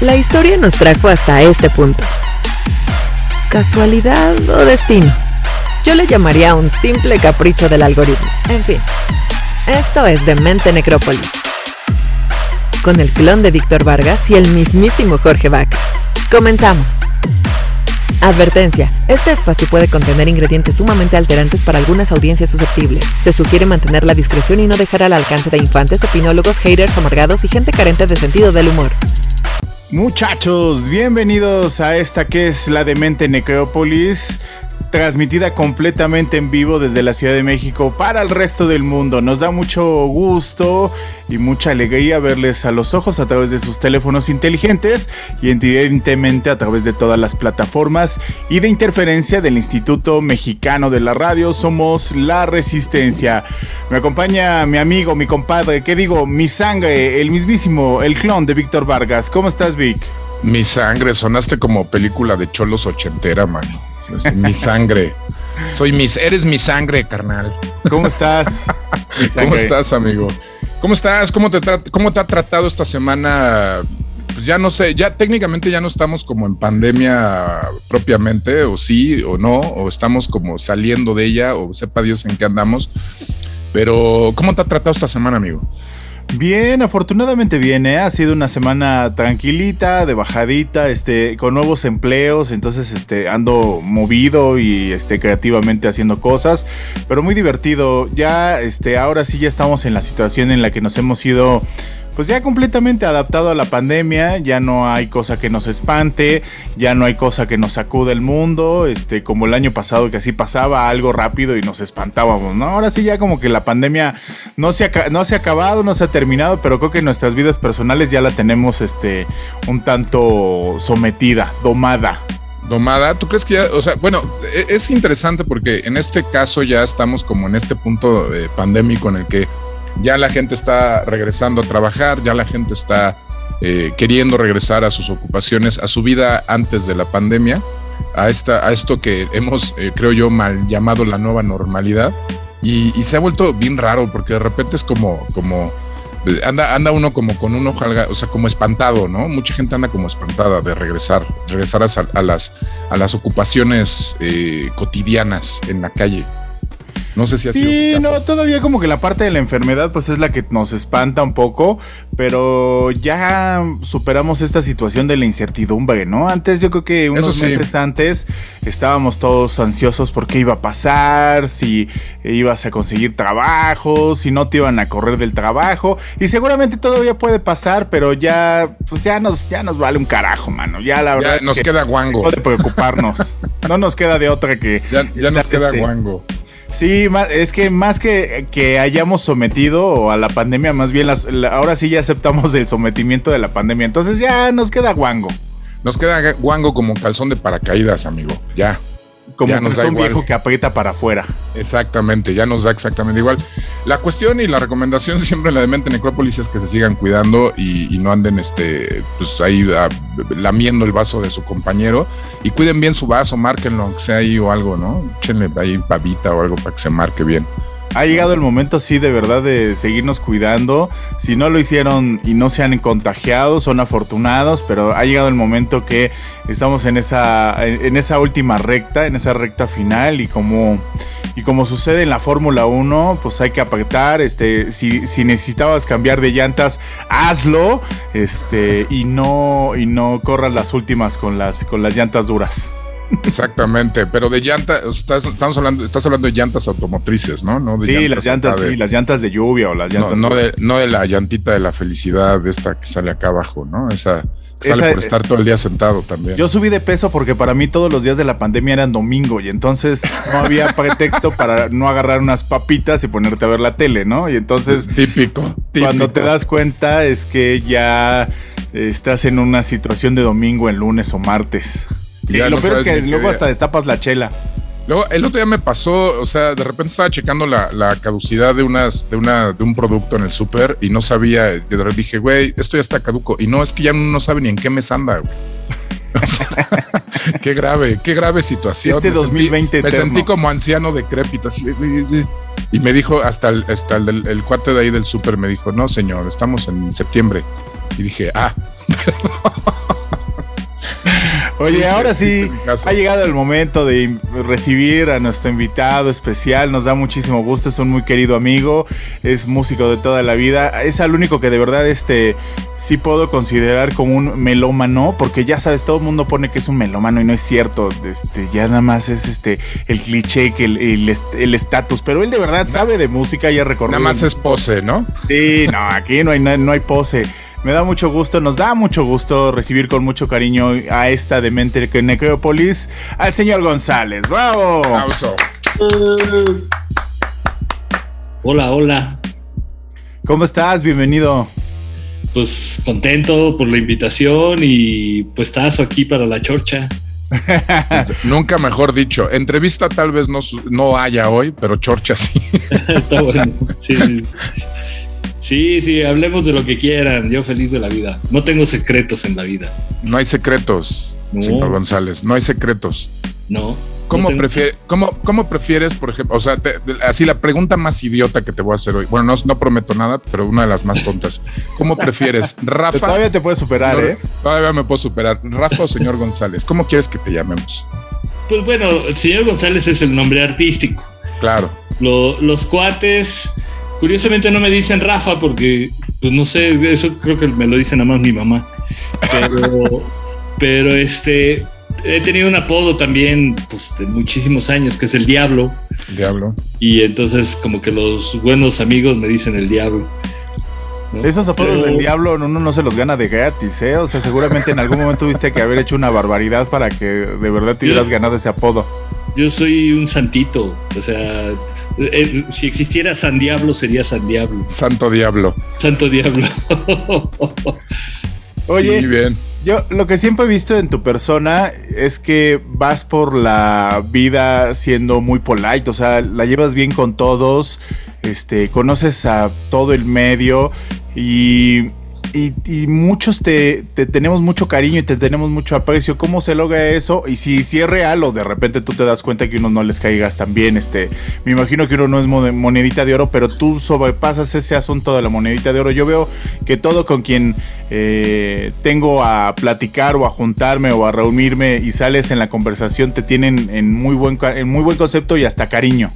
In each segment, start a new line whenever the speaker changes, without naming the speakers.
La historia nos trajo hasta este punto. ¿Casualidad o destino? Yo le llamaría un simple capricho del algoritmo. En fin, esto es Demente Necrópolis. Con el clon de Víctor Vargas y el mismísimo Jorge Vaca. Comenzamos. Advertencia. Este espacio puede contener ingredientes sumamente alterantes para algunas audiencias susceptibles. Se sugiere mantener la discreción y no dejar al alcance de infantes, opinólogos, haters amargados y gente carente de sentido del humor.
Muchachos, bienvenidos a esta que es la demente Necrópolis transmitida completamente en vivo desde la Ciudad de México para el resto del mundo. Nos da mucho gusto y mucha alegría verles a los ojos a través de sus teléfonos inteligentes y evidentemente a través de todas las plataformas y de interferencia del Instituto Mexicano de la Radio. Somos La Resistencia. Me acompaña mi amigo, mi compadre, ¿qué digo? Mi sangre, el mismísimo, el clon de Víctor Vargas. ¿Cómo estás, Vic?
Mi sangre, sonaste como película de cholos ochentera, mano. Mi sangre. Soy mis, eres mi sangre, carnal.
¿Cómo estás?
¿Cómo estás, amigo? ¿Cómo estás? ¿Cómo te, ¿Cómo te ha tratado esta semana? Pues ya no sé, ya técnicamente ya no estamos como en pandemia propiamente, o sí, o no, o estamos como saliendo de ella, o sepa Dios en qué andamos. Pero, ¿cómo te ha tratado esta semana, amigo?
Bien, afortunadamente bien, ¿eh? ha sido una semana tranquilita, de bajadita, este, con nuevos empleos, entonces este, ando movido y este, creativamente haciendo cosas, pero muy divertido. Ya, este, ahora sí ya estamos en la situación en la que nos hemos ido pues ya completamente adaptado a la pandemia, ya no hay cosa que nos espante, ya no hay cosa que nos sacude el mundo, este, como el año pasado que así pasaba algo rápido y nos espantábamos, ¿no? Ahora sí ya como que la pandemia no se ha, no se ha acabado, no se ha terminado, pero creo que nuestras vidas personales ya la tenemos, este, un tanto sometida, domada.
Domada, ¿tú crees que ya, o sea, bueno, e, es interesante porque en este caso ya estamos como en este punto eh, pandémico en el que ya la gente está regresando a trabajar, ya la gente está eh, queriendo regresar a sus ocupaciones, a su vida antes de la pandemia, a, esta, a esto que hemos, eh, creo yo, mal llamado la nueva normalidad. Y, se ha vuelto bien raro porque de repente es como, como anda, anda uno como con un ojo, o sea, como espantado, ¿no? Mucha gente anda como espantada de regresar, regresar a, las, a las ocupaciones eh, cotidianas en la calle. No sé si así.
Sí, no, todavía como que la parte de la enfermedad pues es la que nos espanta un poco, pero ya superamos esta situación de la incertidumbre, ¿no? Antes yo creo que unos meses antes estábamos todos ansiosos por qué iba a pasar, si ibas a conseguir trabajo, si no te iban a correr del trabajo y seguramente todavía puede pasar, pero ya pues ya nos ya nos vale un carajo, mano. Ya la verdad
nos queda guango.
No de preocuparnos. no nos queda de otra que
ya, nos queda este, guango.
Sí, es que más que, que hayamos sometido a la pandemia, más bien las, ahora sí ya aceptamos el sometimiento de la pandemia. Entonces ya nos queda guango.
Nos queda guango como calzón de paracaídas, amigo. Ya
como un viejo que aprieta para afuera.
Exactamente, ya nos da exactamente igual. La cuestión y la recomendación siempre en la de Mente Necrópolis es que se sigan cuidando y, no anden este, pues ahí ah, lamiendo el vaso de su compañero y cuiden bien su vaso, márquenlo, aunque sea ahí o algo, ¿no? Échenle ahí pavita o algo para que se marque bien
ha llegado el momento, sí, de verdad, de seguirnos cuidando. Si no lo hicieron y no se han contagiado, son afortunados, pero ha llegado el momento que estamos en esa, en esa última recta, en esa recta final y como... Y como sucede en la Fórmula 1, pues hay que apretar. Este, si, si, necesitabas cambiar de llantas, hazlo. Este, y no, y no corras las últimas con las, con las llantas duras.
Exactamente, pero de llantas, estamos hablando, estás hablando de llantas automotrices, ¿no? no de
sí, las llantas, sí, las llantas de lluvia o las llantas.
No, de, no de la llantita de la felicidad, de esta que sale acá abajo, ¿no? Esa sale por estar todo el día sentado también.
Yo subí de peso porque para mí todos los días de la pandemia eran domingo y entonces no había pretexto para no agarrar unas papitas y ponerte a ver la tele, ¿no? Y entonces.
Típico, típico.
Cuando te das cuenta es que ya estás en una situación de domingo en lunes o martes. Y lo peor es que luego hasta destapas la chela.
Luego, el otro día me pasó, o sea, de repente estaba checando la, caducidad de unas, de una, de un producto en el súper y no sabía, de repente dije, güey, esto ya está caduco. Y no, es que ya no sabe ni en qué mes anda, güey. qué grave, qué grave situación.
Este 2020
Me sentí como anciano decrépito. Así, y me dijo, hasta el, hasta el, el cuate de ahí del súper me dijo, no, señor, estamos en septiembre. Y dije, ah,
Oye, ahora sí, ha llegado el momento de recibir a nuestro invitado especial. Nos da muchísimo gusto, es un muy querido amigo, es músico de toda la vida. Es al único que de verdad este sí puedo considerar como un melómano, porque ya sabes, todo el mundo pone que es un melómano y no es cierto. Este, ya nada más es este el cliché, que el estatus, pero él de verdad sabe de música y ha recorrido.
Nada más es pose, ¿no?
Sí, no, aquí no hay, no hay pose. Me da mucho gusto, nos da mucho gusto recibir con mucho cariño a esta demente Necrópolis al señor González. ¡Bravo!
Hola, hola.
¿Cómo estás? Bienvenido.
Pues contento por la invitación y pues estás aquí para la chorcha.
Nunca mejor dicho. Entrevista tal vez no, no haya hoy, pero chorcha sí. Está bueno.
Sí. Sí, sí, hablemos de lo que quieran. Yo feliz de la vida. No tengo secretos en la vida.
No hay secretos, señor González. No hay secretos.
No.
¿Cómo, cómo, prefieres, por ejemplo, o sea, así la pregunta más idiota que te voy a hacer hoy? Bueno, no, no prometo nada, pero una de las más tontas. ¿Cómo prefieres, Rafa?
todavía te puedes superar, ¿eh?
Todavía me puedo superar. Rafa o señor González, ¿cómo quieres que te llamemos?
Pues bueno, el señor González es el nombre artístico.
Claro.
los cuates Curiosamente no me dicen Rafa porque, pues no sé, eso creo que me lo dice nada más mi mamá. Pero, pero este, he tenido un apodo también pues, de muchísimos años, que es el Diablo.
Diablo.
Y entonces como que los buenos amigos me dicen el Diablo.
Esos apodos del diablo uno no se los gana de gratis, ¿eh? O sea, seguramente en algún momento tuviste que haber hecho una barbaridad para que de verdad te hubieras ganado ese apodo.
Yo soy un santito, o sea, eh, si existiera San Diablo, sería San Diablo.
Santo Diablo.
Santo Diablo.
Oye, bien. yo lo que siempre he visto en tu persona es que vas por la vida siendo muy polite, o sea, la llevas bien con todos, este, conoces a todo el medio y y, muchos te, tenemos mucho cariño y te tenemos mucho aprecio. ¿Cómo se logra eso? Y si, si es real o de repente tú te das cuenta que uno no les caigas tan bien, este, me imagino que uno no es monedita de oro, pero tú sobrepasas ese asunto de la monedita de oro. Yo veo que todo con quien eh, tengo a platicar o a juntarme o a reunirme y sales en la conversación te tienen en muy buen, en muy buen concepto y hasta cariño.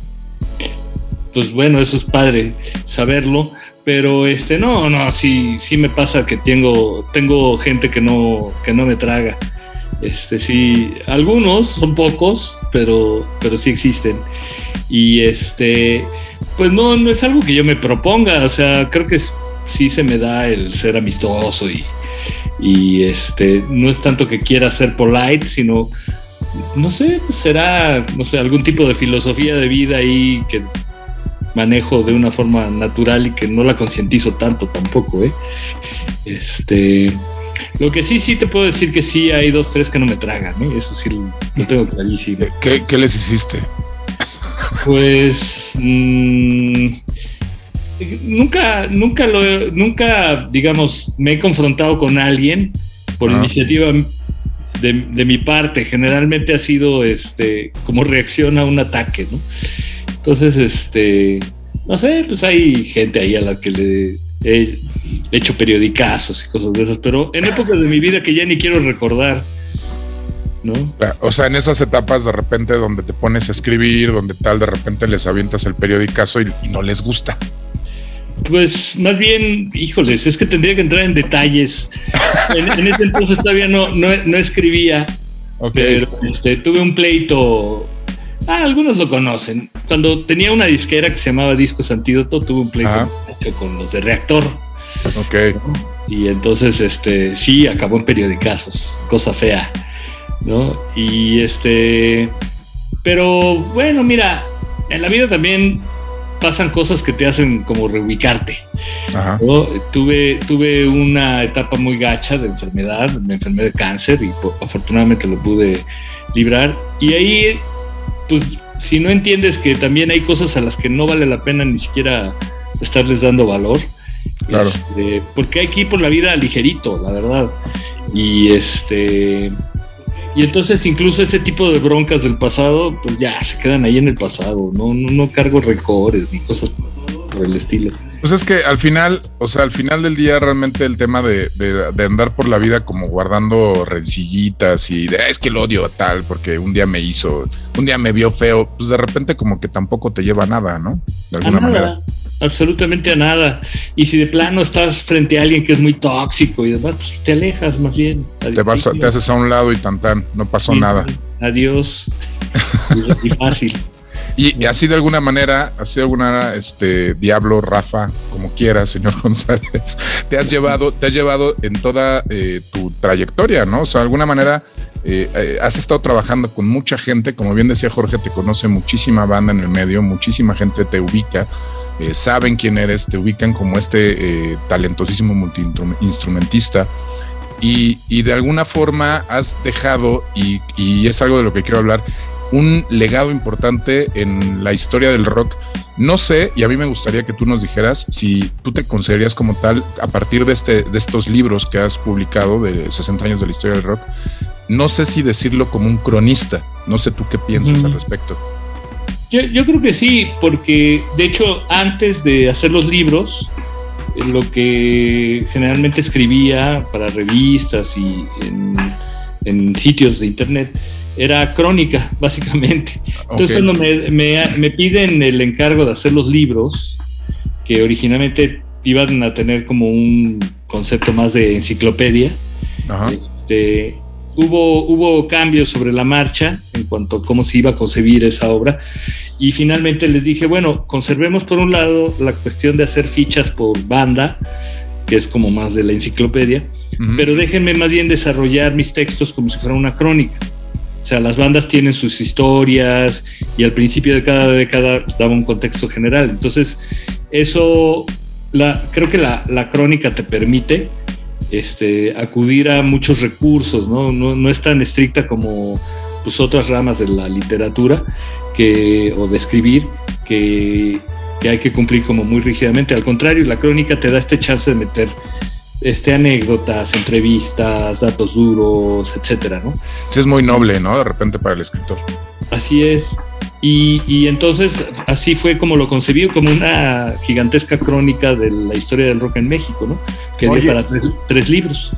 Pues bueno, eso es padre saberlo pero este, no, no, sí, sí me pasa que tengo, tengo gente que no, que no me traga. Este, sí, algunos, son pocos, pero, pero sí existen. Y este, pues no, no es algo que yo me proponga, o sea, creo que sí se me da el ser amistoso y, y este, no es tanto que quiera ser polite, sino, no sé, pues será, no sé, algún tipo de filosofía de vida ahí que manejo de una forma natural y que no la concientizo tanto tampoco, ¿eh? Este, lo que sí, sí te puedo decir que sí hay dos, tres que no me tragan, ¿eh? Eso sí lo tengo clarísimo.
¿Qué, qué les hiciste?
Pues mm, nunca, nunca lo, nunca, digamos, me he confrontado con alguien por ah. iniciativa de, de, mi parte. Generalmente ha sido este como reacción a un ataque, ¿no? Entonces, este, no sé, pues hay gente ahí a la que le he hecho periodicazos y cosas de esas, pero en épocas de mi vida que ya ni quiero recordar. ¿No?
O sea, en esas etapas de repente donde te pones a escribir, donde tal, de repente les avientas el periodicazo y, no les gusta.
Pues más bien, híjoles, es que tendría que entrar en detalles. En, ese entonces todavía no, no, escribía, pero este, tuve un pleito Ah, algunos lo conocen. Cuando tenía una disquera que se llamaba Discos Antídoto, tuve un pleito con los de Reactor.
Ok.
Y entonces, este, sí, acabó en periodicazos, cosa fea, ¿no? Y este, pero bueno, mira, en la vida también pasan cosas que te hacen como reubicarte. Ajá. Tuve, tuve una etapa muy gacha de enfermedad, me enfermé de cáncer y afortunadamente lo pude librar. Y ahí pues si no entiendes que también hay cosas a las que no vale la pena ni siquiera estarles dando valor.
Claro.
Este, porque hay que ir por la vida ligerito, la verdad. Y este. Y entonces incluso ese tipo de broncas del pasado, pues ya se quedan ahí en el pasado. No, no, no cargo recores ni cosas por el estilo.
Pues es que al final, o sea, al final del día realmente el tema de, de, andar por la vida como guardando rencillitas y de, es que lo odio tal, porque un día me hizo, un día me vio feo, pues de repente como que tampoco te lleva a nada, ¿no? De alguna manera.
Absolutamente a nada. Y si de plano estás frente a alguien que es muy tóxico y demás, pues te alejas más bien.
Te, vas te haces a un lado y tan tan, no pasó nada.
Adiós. y fácil.
Y, así de alguna manera, así de alguna manera, este Diablo, Rafa, como quieras, señor González, te has llevado, te has llevado en toda eh, tu trayectoria, ¿no? O sea, de alguna manera eh, eh, has estado trabajando con mucha gente, como bien decía Jorge, te conoce muchísima banda en el medio, muchísima gente te ubica, saben quién eres, te ubican como este talentosísimo multiinstrumentista. Y, y, de alguna forma has dejado, y, y es algo de lo que quiero hablar, un legado importante en la historia del rock. No sé, y a mí me gustaría que tú nos dijeras si tú te considerarías como tal, a partir de, este, de estos libros que has publicado de 60 años de la historia del rock, no sé si decirlo como un cronista, no sé tú qué piensas al respecto.
Yo, yo, creo que sí, porque de hecho antes de hacer los libros, eh, lo que generalmente escribía para revistas y en, en sitios de internet, era crónica, básicamente. Entonces, cuando me, piden el encargo de hacer los libros, que originalmente iban a tener como un concepto más de enciclopedia, este, hubo, hubo cambios sobre la marcha en cuanto a cómo se iba a concebir esa obra. Y finalmente les dije, bueno, conservemos por un lado la cuestión de hacer fichas por banda, que es como más de la enciclopedia, pero déjenme más bien desarrollar mis textos como si fuera una crónica. O sea, las bandas tienen sus historias y al principio de cada década daba un contexto general. Entonces, eso, la, creo que la, la crónica te permite este, acudir a muchos recursos, ¿no? ¿no? No, es tan estricta como pues, otras ramas de la literatura que, o de escribir que, que hay que cumplir como muy rígidamente. Al contrario, la crónica te da este chance de meter este, anécdotas, entrevistas, datos duros, etcétera, ¿no?
Es muy noble, ¿no? De repente para el escritor.
Así es. Y, entonces así fue como lo concebí, como una gigantesca crónica de la historia del rock en México, ¿no? Que dio para tres, libros.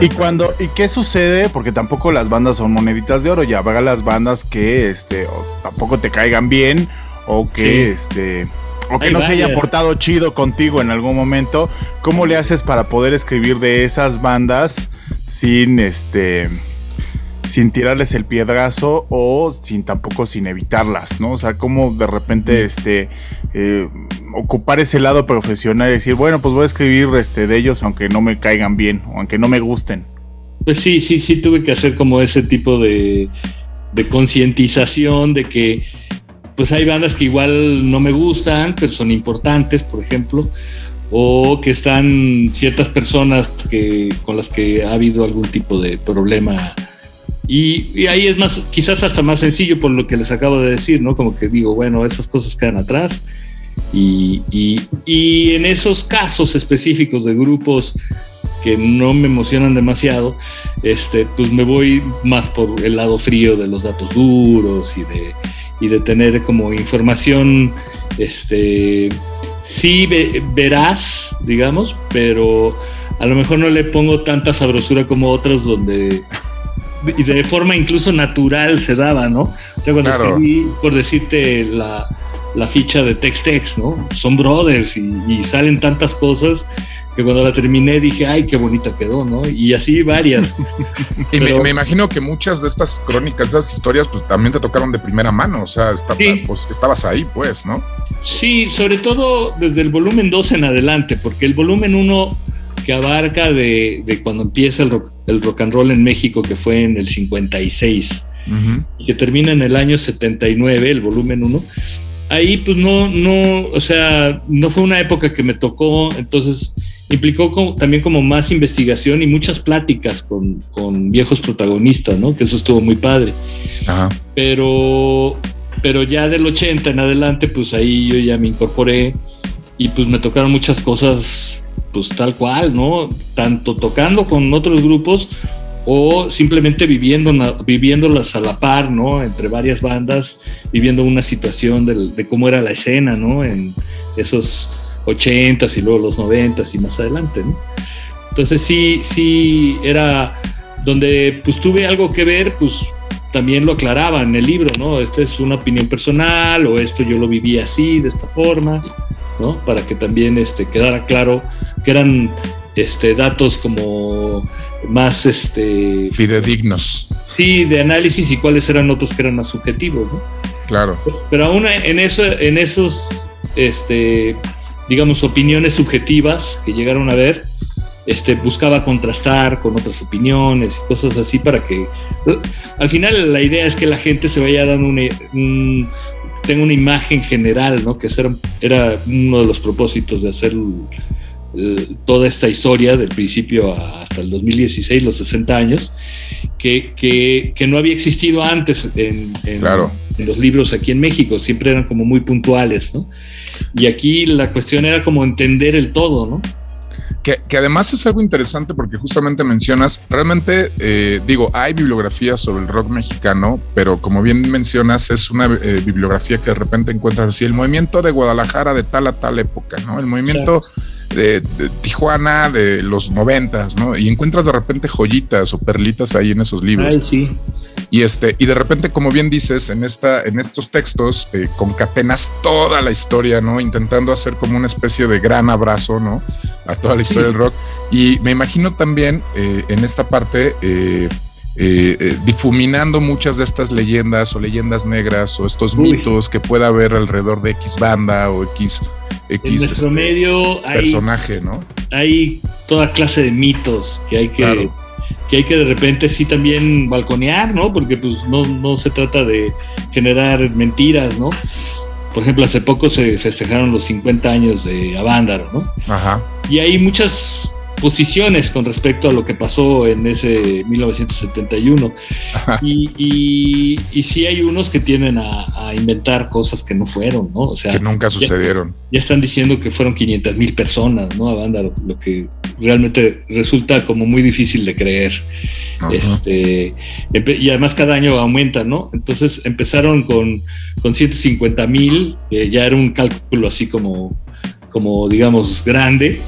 Y cuando, ¿y qué sucede? Porque tampoco las bandas son moneditas de oro, ya habrá las bandas que este tampoco te caigan bien o que este o que no se haya portado chido contigo en algún momento, ¿cómo le haces para poder escribir de esas bandas sin este sin tirarles el piedrazo o sin tampoco sin evitarlas, ¿no? O sea, cómo de repente este eh, ocupar ese lado profesional y decir, bueno, pues voy a escribir este de ellos aunque no me caigan bien o aunque no me gusten.
Pues sí, sí, sí tuve que hacer como ese tipo de, de concientización de que pues hay bandas que igual no me gustan, pero son importantes, por ejemplo, o que están ciertas personas que, con las que ha habido algún tipo de problema. Y, ahí es más, quizás hasta más sencillo por lo que les acabo de decir, ¿no? Como que digo, bueno, esas cosas quedan atrás. Y, y en esos casos específicos de grupos que no me emocionan demasiado, este, pues me voy más por el lado frío de los datos duros y de, y de tener como información, este, sí verás, digamos, pero a lo mejor no le pongo tanta sabrosura como otros donde y de forma incluso natural se daba, ¿no? O sea, cuando escribí, por decirte, la, la ficha de Tex-Tex, ¿no? Son brothers y, y, salen tantas cosas que cuando la terminé dije, ay, qué bonita quedó, ¿no? Y así varias.
y me, imagino que muchas de estas crónicas, esas historias, pues también te tocaron de primera mano, o sea, pues, estabas ahí, pues, ¿no?
Sí, sobre todo desde el volumen 2 en adelante, porque el volumen 1 que abarca de, cuando empieza el rock, el rock and roll en México, que fue en el 56, y que termina en el año 79, el volumen 1, ahí pues no, no, o sea, no fue una época que me tocó, entonces implicó también como más investigación y muchas pláticas con, con, viejos protagonistas, ¿no? Que eso estuvo muy padre. Pero, pero ya del 80 en adelante, pues ahí yo ya me incorporé y pues me tocaron muchas cosas, pues tal cual, ¿no? Tanto tocando con otros grupos o simplemente viviendo, viviéndolas a la par, ¿no? Entre varias bandas, viviendo una situación de cómo era la escena, ¿no? En esos 80s y luego los 90s y más adelante, ¿no? Entonces sí, sí era donde pues tuve algo que ver, pues también lo aclaraba en el libro, ¿no? Esta es una opinión personal o esto yo lo viví así, de esta forma, ¿no? Para que también este, quedara claro que eran este, datos como más este
fidedignos.
Sí, de análisis y cuáles eran otros que eran más subjetivos, ¿no?
Claro.
Pero aún en eso, en esos, este, digamos, opiniones subjetivas que llegaron a ver, este, buscaba contrastar con otras opiniones y cosas así para que al final la idea es que la gente se vaya dando una, tenga una imagen general, ¿no? Que era, era uno de los propósitos de hacer toda esta historia del principio hasta el 2016, los 60 años, que, que, no había existido antes en, en, en, los libros aquí en México, siempre eran como muy puntuales, ¿no? Y aquí la cuestión era como entender el todo, ¿no?
Que, además es algo interesante porque justamente mencionas, realmente eh, digo, hay bibliografía sobre el rock mexicano, pero como bien mencionas, es una eh, bibliografía que de repente encuentras así, el movimiento de Guadalajara de tal a tal época, ¿no? El movimiento de, Tijuana de los noventas, ¿no? Y encuentras de repente joyitas o perlitas ahí en esos libros.
Ay, sí.
Y, este, y de repente, como bien dices, en, esta, en estos textos eh, concatenas toda la historia, ¿no? Intentando hacer como una especie de gran abrazo, ¿no? A toda la historia del rock. Y me imagino también eh, en esta parte... Eh, difuminando muchas de estas leyendas o leyendas negras o estos mitos que pueda haber alrededor de X banda o X, X
en nuestro
este,
medio
personaje, ¿no?
Hay toda clase de mitos que hay que que hay que de repente sí también balconear, ¿no? Porque pues no, no se trata de generar mentiras, ¿no? Por ejemplo, hace poco se festejaron los 50 años de Avándaro, ¿no?
Ajá.
Y hay muchas posiciones con respecto a lo que pasó en ese 1971. Y, y, y, sí hay unos que tienden a, inventar cosas que no fueron, ¿no? O sea,
que nunca sucedieron.
Ya, están diciendo que fueron 500 mil personas, ¿no? A banda, lo, que realmente resulta como muy difícil de creer. Este, y además cada año aumenta, ¿no? Entonces empezaron con, con 150 mil, que ya era un cálculo así como, como digamos, grande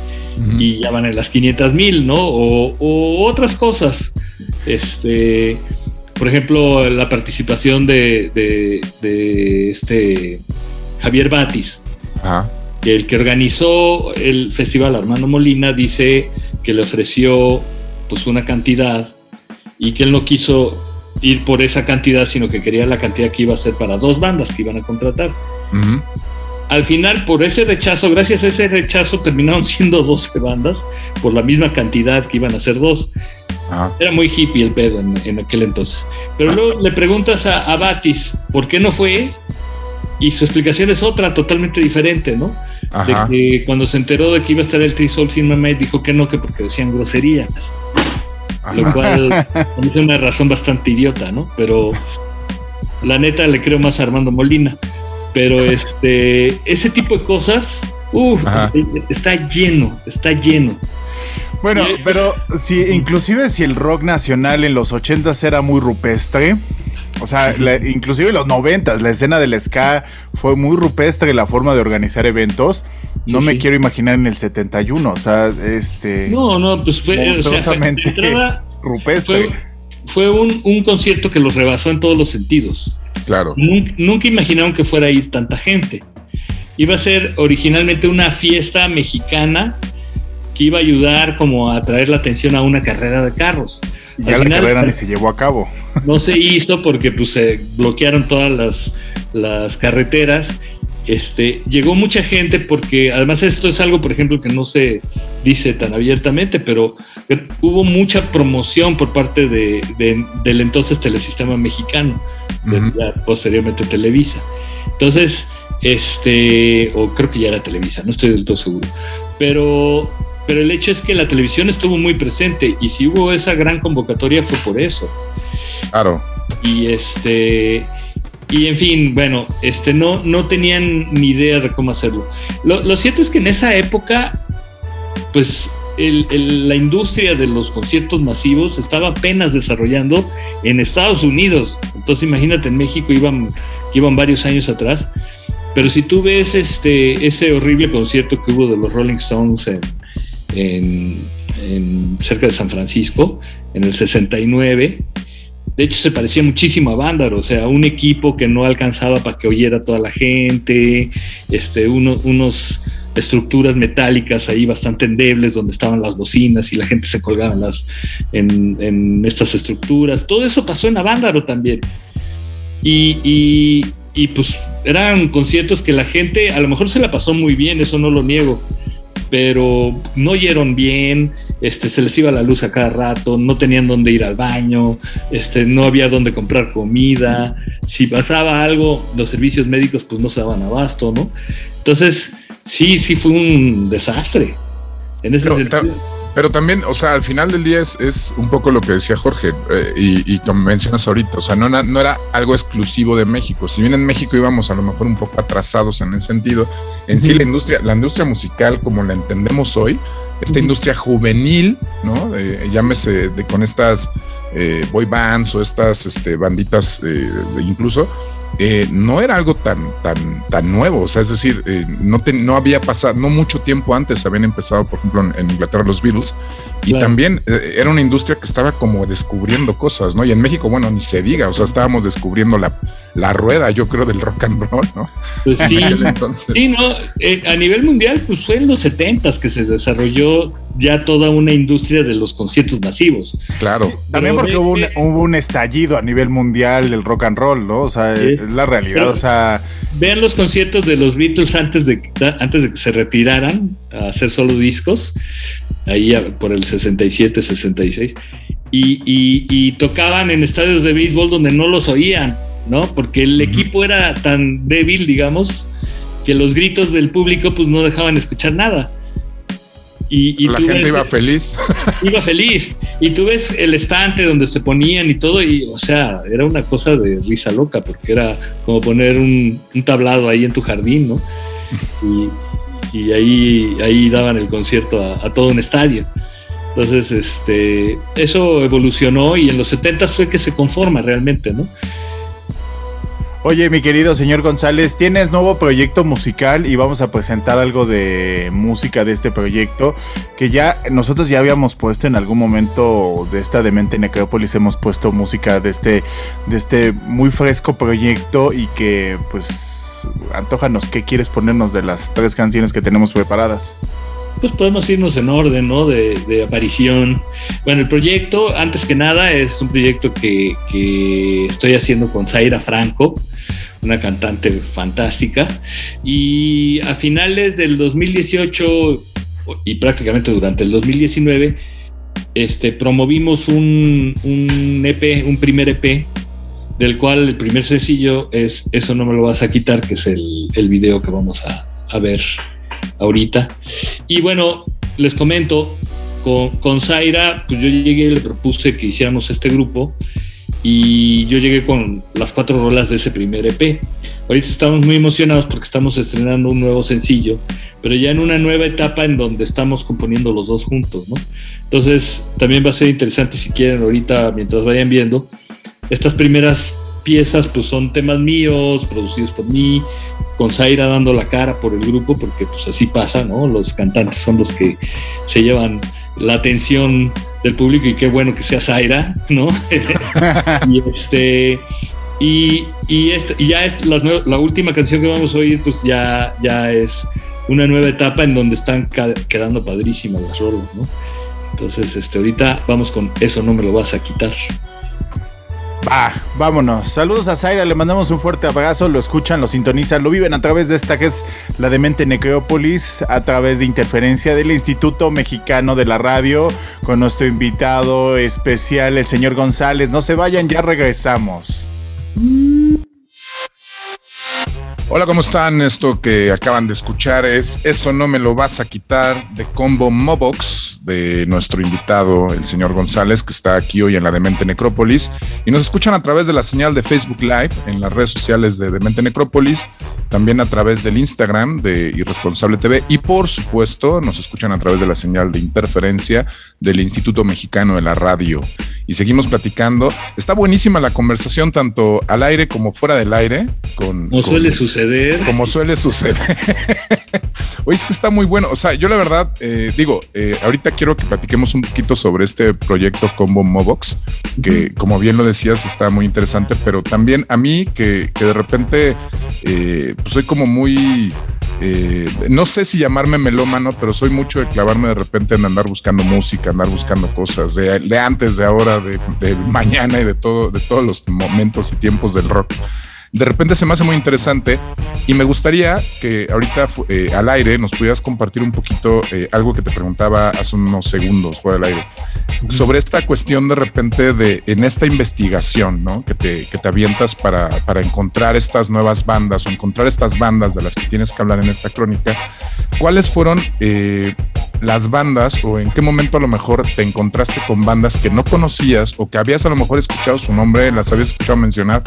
y ya van en las 500 mil, ¿no? O, otras cosas. Este, por ejemplo, la participación de, de, este Javier Batis, que el que organizó el festival Armando Molina dice que le ofreció pues una cantidad y que él no quiso ir por esa cantidad, sino que quería la cantidad que iba a ser para dos bandas que iban a contratar al final, por ese rechazo, gracias a ese rechazo, terminaron siendo 12 bandas por la misma cantidad que iban a ser dos. Era muy hippie el pedo en, aquel entonces. Pero luego le preguntas a, Batis por qué no fue, y su explicación es otra, totalmente diferente, ¿no? De que cuando se enteró de que iba a estar el Trisol Sin Mamá, dijo que no, que porque decían groserías. Lo cual es una razón bastante idiota, ¿no? Pero la neta le creo más a Armando Molina. Pero este, ese tipo de cosas, uff, está lleno, está lleno.
Bueno, pero si inclusive si el rock nacional en los ochentas era muy rupestre, o sea, inclusive en los noventas, la escena del ska fue muy rupestre la forma de organizar eventos. No me quiero imaginar en el 71, o sea, este...
No, no, pues fue...
rupestre.
Fue, un, un concierto que los rebasó en todos los sentidos.
Claro.
Nunca, imaginaron que fuera a ir tanta gente. Iba a ser originalmente una fiesta mexicana que iba a ayudar como a atraer la atención a una carrera de carros.
Ya la carrera ni se llevó a cabo.
No se hizo porque pues se bloquearon todas las, las carreteras. Este, llegó mucha gente porque además esto es algo, por ejemplo, que no se dice tan abiertamente, pero hubo mucha promoción por parte de, del entonces telesistema mexicano posteriormente Televisa. Entonces, este, o creo que ya era Televisa, no estoy del todo seguro. Pero, pero el hecho es que la televisión estuvo muy presente y si hubo esa gran convocatoria fue por eso.
Claro.
Y este, y en fin, bueno, este, no, no tenían ni idea de cómo hacerlo. Lo, cierto es que en esa época, pues la industria de los conciertos masivos estaba apenas desarrollando en Estados Unidos. Entonces imagínate, en México iban, iban varios años atrás. Pero si tú ves este, ese horrible concierto que hubo de los Rolling Stones en, cerca de San Francisco, en el 69, de hecho se parecía muchísimo a Vándaro, o sea, un equipo que no alcanzaba para que oyera toda la gente, este, uno, unos estructuras metálicas ahí bastante endebles donde estaban las bocinas y la gente se colgaba en, las, en, estas estructuras. Todo eso pasó en Avándaro también. Y, y, pues eran conciertos que la gente a lo mejor se la pasó muy bien, eso no lo niego, pero no oyeron bien, este, se les iba la luz a cada rato, no tenían dónde ir al baño, este, no había dónde comprar comida, si pasaba algo, los servicios médicos pues no se daban abasto, ¿no? Entonces, sí, sí fue un desastre. En ese
pero, también, o sea, al final del día es, un poco lo que decía Jorge eh, y, y como mencionas ahorita, o sea, no, no era algo exclusivo de México. Si bien en México íbamos a lo mejor un poco atrasados en ese sentido, en sí la industria, la industria musical como la entendemos hoy, esta industria juvenil, ¿no? llámese de, con estas eh, boy bands o estas este, banditas eh, incluso, eh, no era algo tan, tan, tan nuevo, o sea, es decir, eh, no, no había pasado, no mucho tiempo antes habían empezado, por ejemplo, en, Inglaterra los Beatles, y también eh, era una industria que estaba como descubriendo cosas, ¿no? Y en México, bueno, ni se diga, o sea, estábamos descubriendo la, la rueda, yo creo, del rock and roll, ¿no?
Pues sí, sí, no, a nivel mundial, pues fue en los 70 que se desarrolló ya toda una industria de los conciertos masivos.
Claro.
También porque hubo, un, hubo un, estallido a nivel mundial del rock and roll, ¿no? O sea, es la realidad. O sea,
vean los conciertos de los Beatles antes de, antes de que se retiraran a hacer solo discos, ahí por el 67, 66, y, y, tocaban en estadios de béisbol donde no los oían, ¿no? Porque el equipo era tan débil, digamos, que los gritos del público pues no dejaban escuchar nada.
Y, la gente iba feliz.
Iba feliz. Y tú ves el estante donde se ponían y todo, y o sea, era una cosa de risa loca, porque era como poner un, tablado ahí en tu jardín, ¿no? Y, ahí, ahí daban el concierto a, todo un estadio. Entonces, este, eso evolucionó y en los 70 fue que se conforma realmente, ¿no?
Oye, mi querido señor González, tienes nuevo proyecto musical y vamos a presentar algo de música de este proyecto que ya nosotros ya habíamos puesto en algún momento de esta Demente Necrópolis, hemos puesto música de este, de este muy fresco proyecto y que pues antojanos, ¿qué quieres ponernos de las tres canciones que tenemos preparadas?
Pues podemos irnos en orden, ¿no? De, aparición. Bueno, el proyecto, antes que nada, es un proyecto que, que, estoy haciendo con Zaira Franco, una cantante fantástica. Y a finales del 2018 y prácticamente durante el 2019, este, promovimos un, un EP, un primer EP, del cual el primer sencillo es Eso no me lo vas a quitar, que es el, el video que vamos a, a ver ahorita. Y bueno, les comento, con, con Zaira, pues yo llegué le propuse que hiciéramos este grupo y yo llegué con las cuatro rolas de ese primer EP. Ahorita estamos muy emocionados porque estamos estrenando un nuevo sencillo, pero ya en una nueva etapa en donde estamos componiendo los dos juntos, ¿no? Entonces también va a ser interesante si quieren ahorita, mientras vayan viendo, estas primeras piezas pues son temas míos, producidos por mí, con Zaira dando la cara por el grupo, porque pues así pasa, ¿no? Los cantantes son los que se llevan la atención del público y qué bueno que sea Zaira, ¿no? y este y, y, este, y ya es la, la, última canción que vamos a oír, pues ya, ya es una nueva etapa en donde están quedando padrísimas las rolas, ¿no? Entonces, este, ahorita vamos con Eso no me lo vas a quitar.
Va, vámonos. Saludos a Zaira, le mandamos un fuerte abrazo, lo escuchan, lo sintonizan, lo viven a través de esta que es la demente Necrópolis, a través de interferencia del Instituto Mexicano de la Radio, con nuestro invitado especial, el señor González. No se vayan, ya regresamos.
Hola, ¿cómo están? Esto que acaban de escuchar es Eso no me lo vas a quitar de Combo Mobox de nuestro invitado, el señor González, que está aquí hoy en la Demente Necrópolis. Y nos escuchan a través de la señal de Facebook Live en las redes sociales de Demente Necrópolis, también a través del Instagram de Irresponsable TV y por supuesto nos escuchan a través de la señal de interferencia del Instituto Mexicano de la Radio. y seguimos platicando. Está buenísima la conversación, tanto al aire como fuera del aire. Con,
como suele suceder.
Como suele suceder. Oye, es que está muy bueno. O sea, yo la verdad, eh, digo, eh, ahorita quiero que platiquemos un poquito sobre este proyecto Combo Mobox, que como bien lo decías, está muy interesante, pero también a mí que, que de repente eh, pues soy como muy eh, no sé si llamarme melómano, pero soy mucho de clavarme de repente en andar buscando música, andar buscando cosas de, antes, de ahora, de, de, mañana y de todo, de todos los momentos y tiempos del rock de repente se me hace muy interesante y me gustaría que ahorita eh, al aire nos pudieras compartir un poquito eh, algo que te preguntaba hace unos segundos fuera del aire sobre esta cuestión de repente de en esta investigación ¿no? que, te, que te avientas para, para encontrar estas nuevas bandas o encontrar estas bandas de las que tienes que hablar en esta crónica, ¿cuáles fueron eh, las bandas o en qué momento a lo mejor te encontraste con bandas que no conocías o que habías a lo mejor escuchado su nombre, las habías escuchado mencionar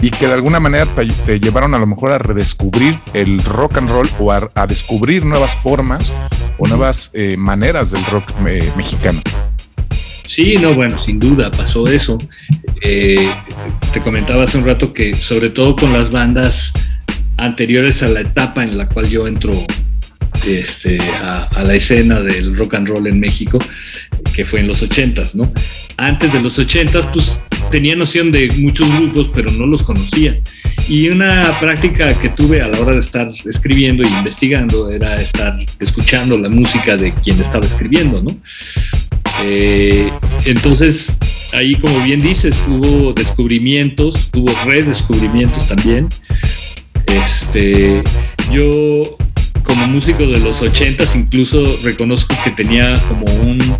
y que de alguna manera te, llevaron a lo mejor a redescubrir el rock and roll o a, descubrir nuevas formas o nuevas eh, maneras del rock eh, mexicano.
Sí, no, bueno, sin duda pasó eso. Eh, te comentaba hace un rato que sobre todo con las bandas anteriores a la etapa en la cual yo entro este, a, la escena del rock and roll en México, que fue en los ochentas, ¿no? Antes de los ochentas, pues tenía noción de muchos grupos, pero no los conocía. Y una práctica que tuve a la hora de estar escribiendo y investigando era estar escuchando la música de quien estaba escribiendo, ¿no? Eh, entonces, ahí como bien dices, hubo descubrimientos, hubo redescubrimientos también. Este, yo como músico de los ochentas incluso reconozco que tenía como un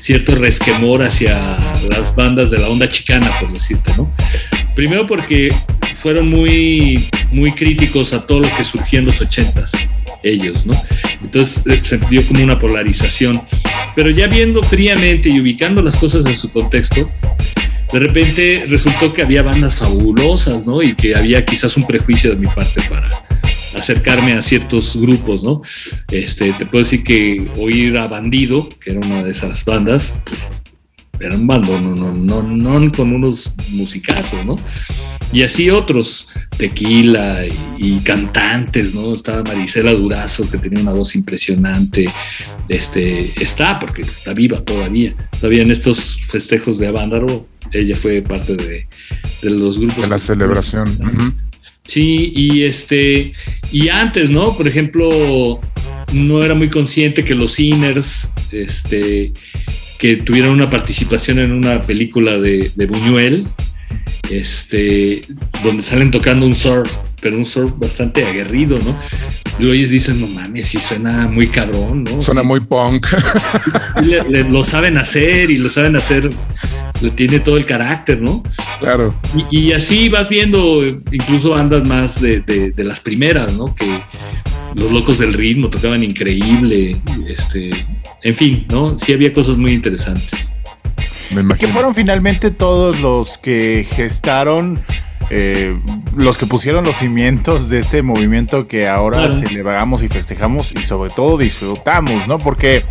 cierto resquemor hacia las bandas de la onda chicana, por decirte, ¿no? Primero porque fueron muy, muy críticos a todo lo que surgió en los ochentas, ellos, ¿no? Entonces eh, se dio como una polarización. Pero ya viendo fríamente y ubicando las cosas en su contexto, de repente resultó que había bandas fabulosas, ¿no? Y que había quizás un prejuicio de mi parte para, acercarme a ciertos grupos, ¿no? Este, te puedo decir que oír a Bandido, que era una de esas bandas, era un bando, no, no, no, no con unos musicazos, ¿no? Y así otros, tequila y, cantantes, ¿no? Estaba Marisela Durazo, que tenía una voz impresionante, este, está, porque está viva todavía, todavía en estos festejos de Avándaro, ella fue parte de, los grupos.
De la celebración.
Sí, y este, y antes, ¿no? Por ejemplo, no era muy consciente que los Sinners, este, que tuvieran una participación en una película de, de Buñuel, este, donde salen tocando un surf, pero un surf bastante aguerrido, ¿no? Luego ellos dicen, no mames, sí suena muy cabrón, ¿no?
Suena muy punk.
lo saben hacer y lo saben hacer, lo tiene todo el carácter, ¿no?
Claro.
Y, así vas viendo incluso bandas más de, de, las primeras, ¿no? Que los locos del ritmo tocaban increíble, este, en fin, ¿no? Sí había cosas muy interesantes
que fueron finalmente todos los que gestaron, eh, los que pusieron los cimientos de este movimiento que ahora celebramos y festejamos y sobre todo disfrutamos, ¿no? Porque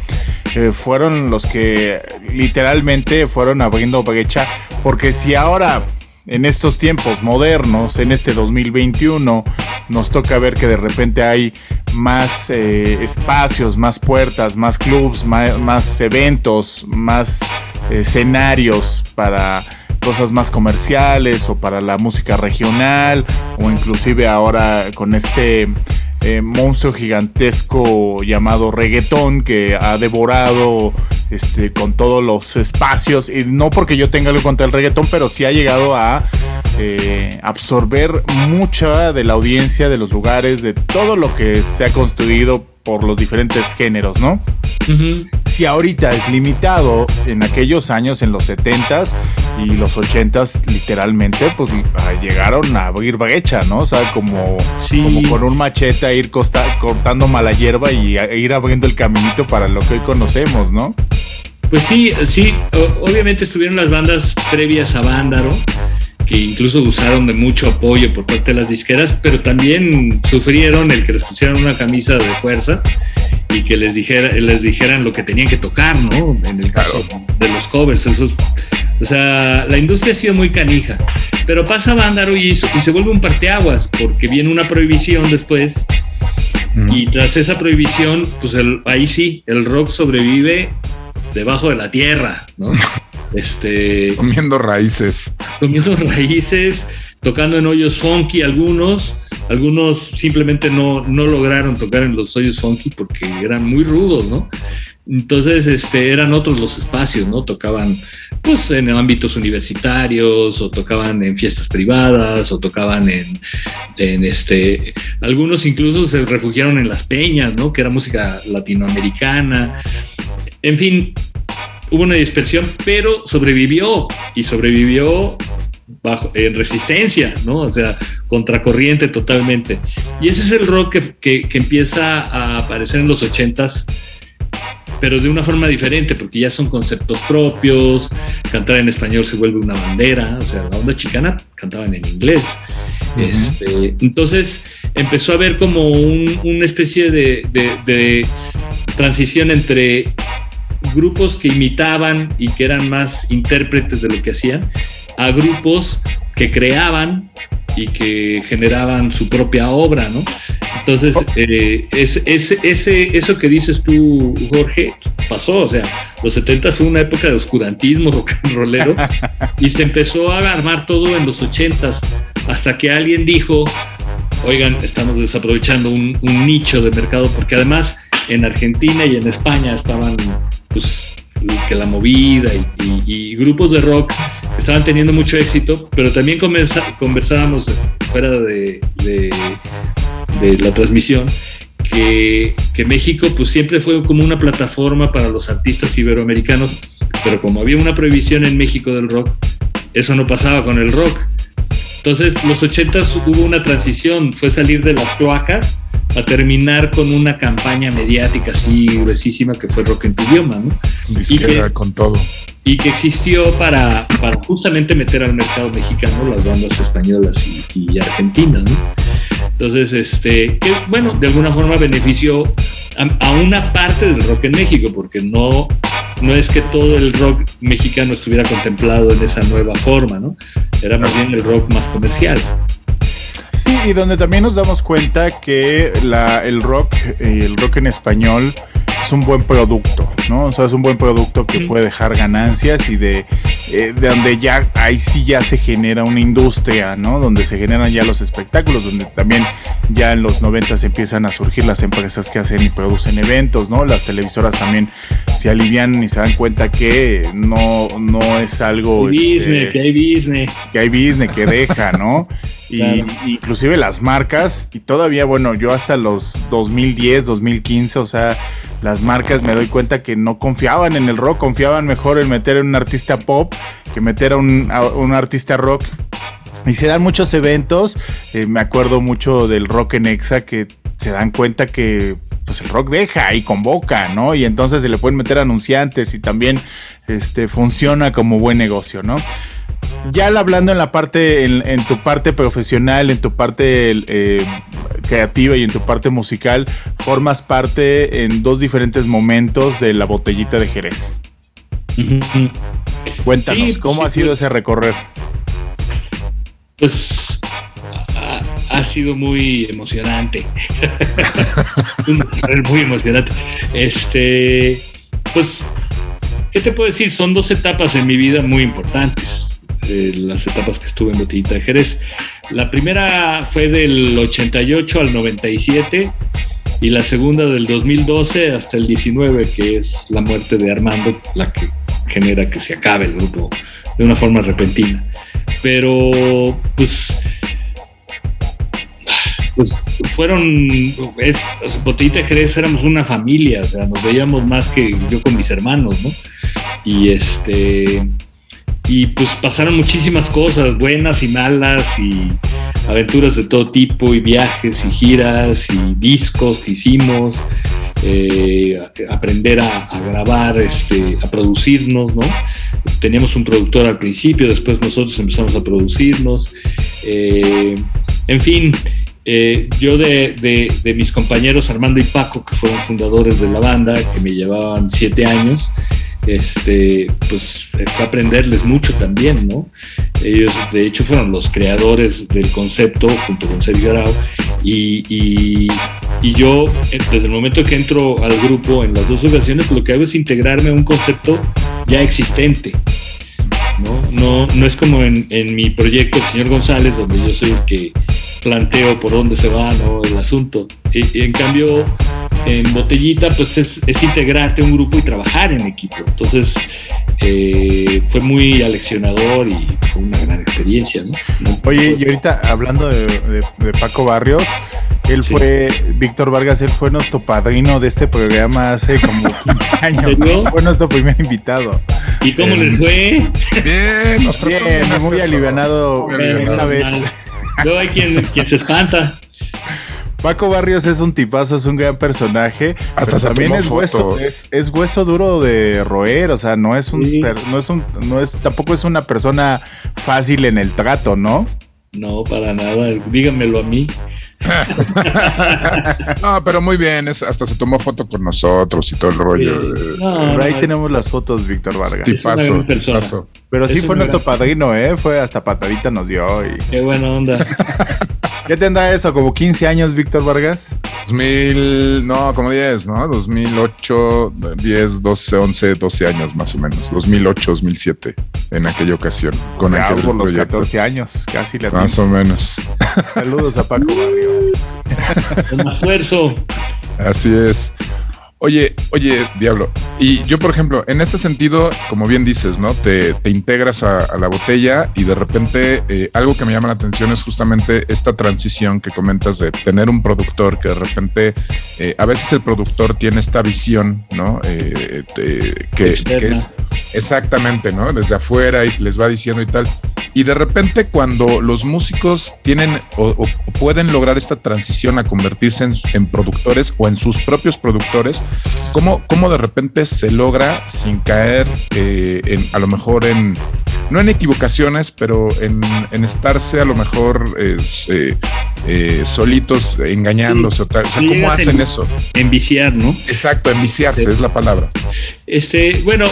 eh, fueron los que literalmente fueron abriendo brecha, porque si ahora en estos tiempos modernos, en este 2021, nos toca ver que de repente hay más eh, espacios, más puertas, más clubs, más, eventos, más escenarios para cosas más comerciales o para la música regional o inclusive ahora con este eh, monstruo gigantesco llamado reggaetón que ha devorado este, con todos los espacios. Y no porque yo tenga algo contra el reggaetón, pero sí ha llegado a eh, absorber mucha de la audiencia, de los lugares, de todo lo que se ha construido por los diferentes géneros, ¿no? Si ahorita es limitado en aquellos años, en los 70s y los 80s, literalmente, pues llegaron a abrir brecha, ¿no? O sea, como, como con un machete a ir cortando mala hierba y a ir abriendo el caminito para lo que hoy conocemos, ¿no?
Pues sí, sí, obviamente estuvieron las bandas previas a Vándaro que incluso usaron de mucho apoyo por parte de las disqueras, pero también sufrieron el que les pusieran una camisa de fuerza y que les, dijera, les dijeran lo que tenían que tocar, ¿no? En el caso de los covers, eso O sea, la industria ha sido muy canija. Pero pasa Vándaro y, y se vuelve un parteaguas, porque viene una prohibición después. Y tras esa prohibición, pues el, ahí sí, el rock sobrevive debajo de la tierra, ¿no?
Este, comiendo raíces.
Comiendo raíces, tocando en hoyos funky algunos. Algunos simplemente no, no lograron tocar en los hoyos funky porque eran muy rudos, ¿no? Entonces, este, eran otros los espacios, ¿no? Tocaban, pues, en ámbitos universitarios, o tocaban en fiestas privadas, o tocaban en, en, este, algunos incluso se refugiaron en las peñas, ¿no? Que era música latinoamericana. En fin, hubo una dispersión, pero sobrevivió, y sobrevivió bajo, en resistencia, ¿no? O sea, contracorriente totalmente. Y ese es el rock que, que, empieza a aparecer en los ochentas, pero de una forma diferente, porque ya son conceptos propios, cantar en español se vuelve una bandera, o sea, la onda chicana cantaban en inglés. este, entonces empezó a haber como un, una especie de, de, de transición entre grupos que imitaban y que eran más intérpretes de lo que hacían, a grupos que creaban y que generaban su propia obra, ¿no? Entonces, eh, es, ese, eso que dices tú, Jorge, pasó, o sea, los 70 fue una época de oscurantismo rock and rollero y se empezó a armar todo en los 80 hasta que alguien dijo, oigan, estamos desaprovechando un, un nicho de mercado, porque además en Argentina y en España estaban pues, que la movida y, grupos de rock estaban teniendo mucho éxito, pero también conversábamos fuera de, la transmisión que, México pues siempre fue como una plataforma para los artistas iberoamericanos, pero como había una prohibición en México del rock, eso no pasaba con el rock. Entonces, los 80 hubo una transición, fue salir de las cloacas a terminar con una campaña mediática así gruesísima que fue Rock en tu idioma, ¿no?
Y que, con todo.
Y que existió para, para justamente meter al mercado mexicano las bandas españolas y, argentinas, ¿no? Entonces, este, que bueno, de alguna forma benefició a, a, una parte del rock en México, porque no, no es que todo el rock mexicano estuviera contemplado en esa nueva forma, ¿no? Era más bien el rock más comercial.
Sí, y donde también nos damos cuenta que la, el rock y el rock en español es un buen producto, ¿no? O sea, es un buen producto que puede dejar ganancias y de, eh, de donde ya ahí sí ya se genera una industria, ¿no? Donde se generan ya los espectáculos, donde también ya en los 90 empiezan a surgir las empresas que hacen y producen eventos, ¿no? Las televisoras también se alivian y se dan cuenta que no, no es algo...
Este, que hay business.
Que hay business, que deja, ¿no? Y inclusive las marcas, y todavía, bueno, yo hasta los 2010, 2015, o sea, las marcas me doy cuenta que no confiaban en el rock, confiaban mejor en meter a un artista pop que meter a un, artista rock. Y se dan muchos eventos, eh, me acuerdo mucho del rock en Exa que se dan cuenta que pues el rock deja y convoca, ¿no? Y entonces se le pueden meter anunciantes y también este, funciona como buen negocio, ¿no? Ya hablando en la parte, en, tu parte profesional, en tu parte eh, creativa y en tu parte musical, formas parte en dos diferentes momentos de la botellita de Jerez. Cuéntanos, pues ¿cómo ha sido ese recorrer?
Pues ha, sido muy emocionante. muy emocionante. Este, pues, ¿qué te puedo decir? Son dos etapas en mi vida muy importantes las etapas que estuve en Botellita de Jerez. La primera fue del 88 al 97 y la segunda del 2012 hasta el 19, que es la muerte de Armando, la que genera que se acabe el grupo de una forma repentina. Pero pues pues fueron, es, Botellita de Jerez éramos una familia, o sea, nos veíamos más que yo con mis hermanos, ¿no? Y este, y pues pasaron muchísimas cosas, buenas y malas, y aventuras de todo tipo, y viajes, y giras, y discos que hicimos, eh, aprender a, grabar, este, a producirnos, ¿no? Teníamos un productor al principio, después nosotros empezamos a producirnos. Eh, en fin, eh, yo de, de, mis compañeros Armando y Paco, que fueron fundadores de la banda, que me llevaban siete años, este, pues fue aprenderles mucho también, ¿no? Ellos, de hecho, fueron los creadores del concepto junto con Sergio Arau y, y, y, yo, desde el momento que entro al grupo en las dos ocasiones, lo que hago es integrarme a un concepto ya existente. No, no, no es como en, en mi proyecto El Señor González, donde yo soy el que planteo por dónde se va ¿no? el asunto. Y, en cambio, en Botellita, pues es, es, integrarte a un grupo y trabajar en equipo. Entonces, eh, fue muy aleccionador y fue una gran experiencia. ¿no?
Oye, y ahorita hablando de, de, de Paco Barrios, él sí. fue, Víctor Vargas, él fue nuestro padrino de este programa hace como 15 años. ¿no? Fue nuestro primer invitado.
¿Y cómo eh, les fue?
Bien, nos
Bien, muy alivianado esa vez.
Luego hay quien, quien se espanta.
Paco Barrios es un tipazo, es un gran personaje.
Hasta
también es hueso, es, es, hueso duro de roer, o sea, no es un, sí. no es un, no es, tampoco es una persona fácil en el trato, ¿no?
No, para nada, díganmelo a mí.
no, pero muy bien, es, hasta se tomó foto con nosotros y todo el rollo.
Sí. No, Por ahí no, tenemos las fotos, Víctor Vargas.
Sí, paso, paso.
Pero sí fue nuestro gran... padrino, ¿eh? Fue hasta patadita nos dio. Y...
Qué buena onda.
¿Ya tendrá eso? ¿Como 15 años, Víctor Vargas?
2000, no, como 10, ¿no? 2008, 10, 12, 11, 12 años más o menos. 2008, 2007, en aquella ocasión. Con
ya
aquel
por los 14 años, casi le
Más o menos.
Saludos a Paco Barrios.
Con esfuerzo.
Así es. Oye, oye, Diablo. Y yo, por ejemplo, en ese sentido, como bien dices, ¿no? Te, te integras a, a, la botella y de repente eh, algo que me llama la atención es justamente esta transición que comentas de tener un productor que de repente, eh, a veces el productor tiene esta visión, ¿no? Eh, de, que, que, es exactamente, ¿no? Desde afuera y les va diciendo y tal. Y de repente cuando los músicos tienen o, o pueden lograr esta transición a convertirse en, en productores o en sus propios productores, ¿Cómo, cómo de repente se logra sin caer eh, en, a lo mejor en, no en equivocaciones, pero en, en estarse a lo mejor eh, eh, solitos engañándose? Sí. O, tal. o sea, ¿cómo hacen
en,
eso?
Enviciar, ¿no?
Exacto, enviciarse sí. es la palabra.
Este, bueno,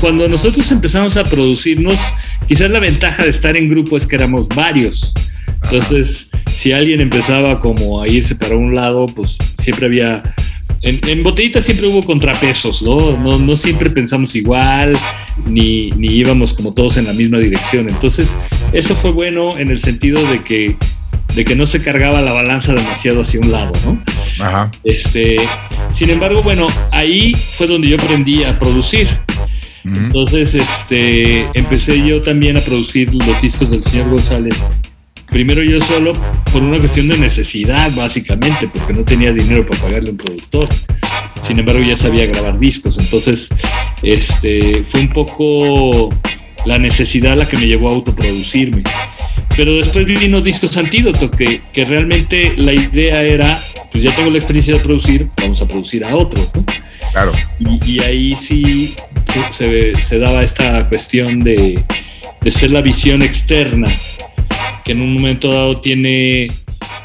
cuando nosotros empezamos a producirnos, quizás la ventaja de estar en grupo es que éramos varios. Entonces, Ajá. si alguien empezaba como a irse para un lado, pues siempre había en, en, botellita siempre hubo contrapesos, ¿no? ¿no? No, siempre pensamos igual, ni, ni, íbamos como todos en la misma dirección. Entonces, eso fue bueno en el sentido de que, de que no se cargaba la balanza demasiado hacia un lado, ¿no?
Ajá.
Este, sin embargo, bueno, ahí fue donde yo aprendí a producir. Uh -huh. Entonces, este, empecé yo también a producir los discos del señor González primero yo solo por una cuestión de necesidad, básicamente, porque no tenía dinero para pagarle a un productor. Sin embargo, ya sabía grabar discos, entonces este, fue un poco la necesidad la que me llevó a autoproducirme. Pero después vino Discos Antídoto, que, que realmente la idea era, pues ya tengo la experiencia de producir, vamos a producir a otros, ¿no?
Claro.
Y, y ahí sí se, se, daba esta cuestión de, de ser la visión externa que en un momento dado tiene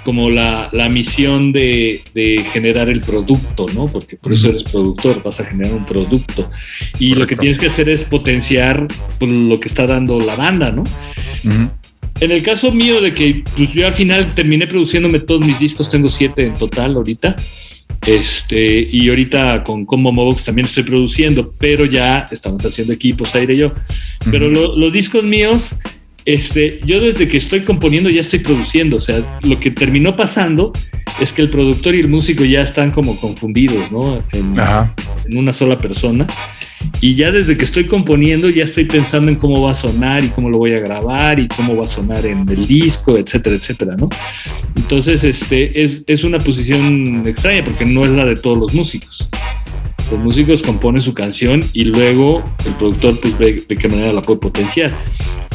como la, la misión de, de, generar el producto, ¿no? Porque por eso eres productor, vas a generar un producto. Y Correcto. lo que tienes que hacer es potenciar pues, lo que está dando la banda, ¿no? Uh -huh. En el caso mío de que pues, yo al final terminé produciéndome todos mis discos, tengo siete en total ahorita. Este, y ahorita con Combo Mobox también estoy produciendo, pero ya estamos haciendo equipos, aire y yo. Uh -huh. Pero lo, los discos míos este, yo desde que estoy componiendo ya estoy produciendo, o sea, lo que terminó pasando es que el productor y el músico ya están como confundidos, ¿no? En, en, una sola persona. Y ya desde que estoy componiendo ya estoy pensando en cómo va a sonar y cómo lo voy a grabar y cómo va a sonar en el disco, etcétera, etcétera, ¿no? Entonces, este, es, es una posición extraña porque no es la de todos los músicos los músicos componen su canción y luego el productor pues ve de qué manera la puede potenciar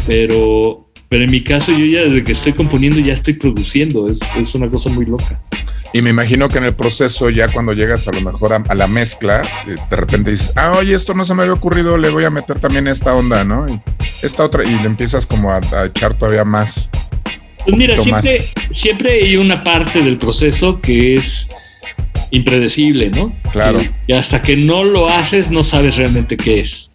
pero, pero en mi caso yo ya desde que estoy componiendo ya estoy produciendo, es, es una cosa muy loca.
Y me imagino que en el proceso, ya cuando llegas a lo mejor a, a, la mezcla, eh, de repente dices, ah, oye, esto no se me había ocurrido, le voy a meter también esta onda, ¿no? Y esta otra, y le empiezas como a, a echar todavía más.
Pues mira, siempre, siempre hay una parte del proceso que es impredecible, ¿no?
Claro.
Y, hasta que no lo haces, no sabes realmente qué es.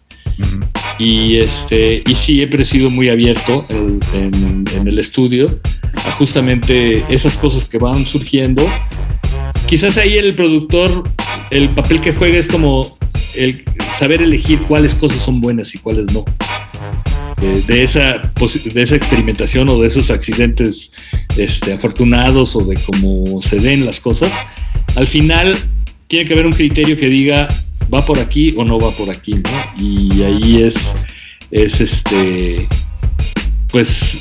Y este, y siempre he sido muy abierto en, el estudio a justamente esas cosas que van surgiendo. Quizás ahí el productor, el papel que juega es como el saber elegir cuáles cosas son buenas y cuáles no. De, esa, de esa experimentación o de esos accidentes este, afortunados o de cómo se den las cosas, al final tiene que haber un criterio que diga va por aquí o no va por aquí, ¿no? Y ahí es, es este, pues,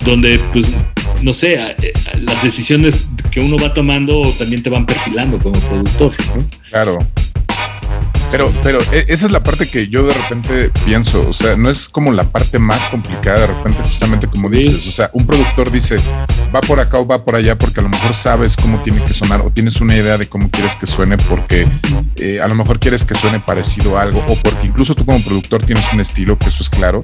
donde, pues, no sé, las decisiones que uno va tomando también te van perfilando como productor, ¿no?
Claro. Pero, pero e, esa es la parte que yo de repente pienso, o sea, no es como la parte más complicada de repente, justamente como dices, o sea, un productor dice, va por acá o va por allá porque a lo mejor sabes cómo tiene que sonar o tienes una idea de cómo quieres que suene porque eh, a lo mejor quieres que suene parecido a algo o porque incluso tú como productor tienes un estilo, que eso es claro,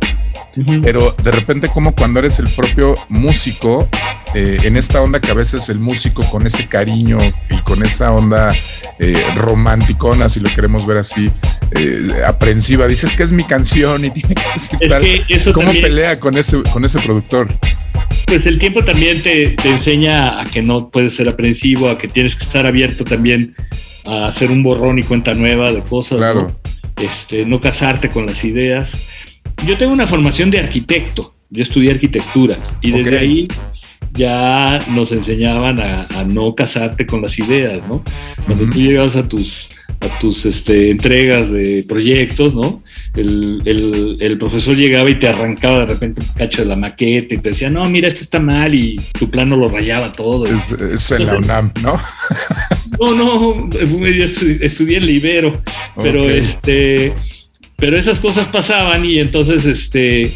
pero de repente como cuando eres el propio músico, eh, en esta onda que a veces el músico con ese cariño y con esa onda eh, romanticona, si lo queremos ver así, eh, aprensiva, dices que es mi canción y tiene que ser ¿Cómo pelea con ese, con ese productor?
Pues el tiempo también te, enseña a que no puedes ser aprensivo, a que tienes que estar abierto también a hacer un borrón y cuenta nueva de cosas.
Claro.
Este, no casarte con las ideas. Yo tengo una formación de arquitecto, yo estudié arquitectura y desde ahí ya nos enseñaban a, no casarte con las ideas, ¿no? Cuando tú llegabas a tus a tus este, entregas de proyectos, ¿no? El, profesor llegaba y te arrancaba de repente un cacho de la maqueta y te decía, no, mira, esto está mal y tu plano lo rayaba todo.
Es, en la UNAM, ¿no?
no, no, yo estudié en Libero, pero este, pero esas cosas pasaban y entonces, este,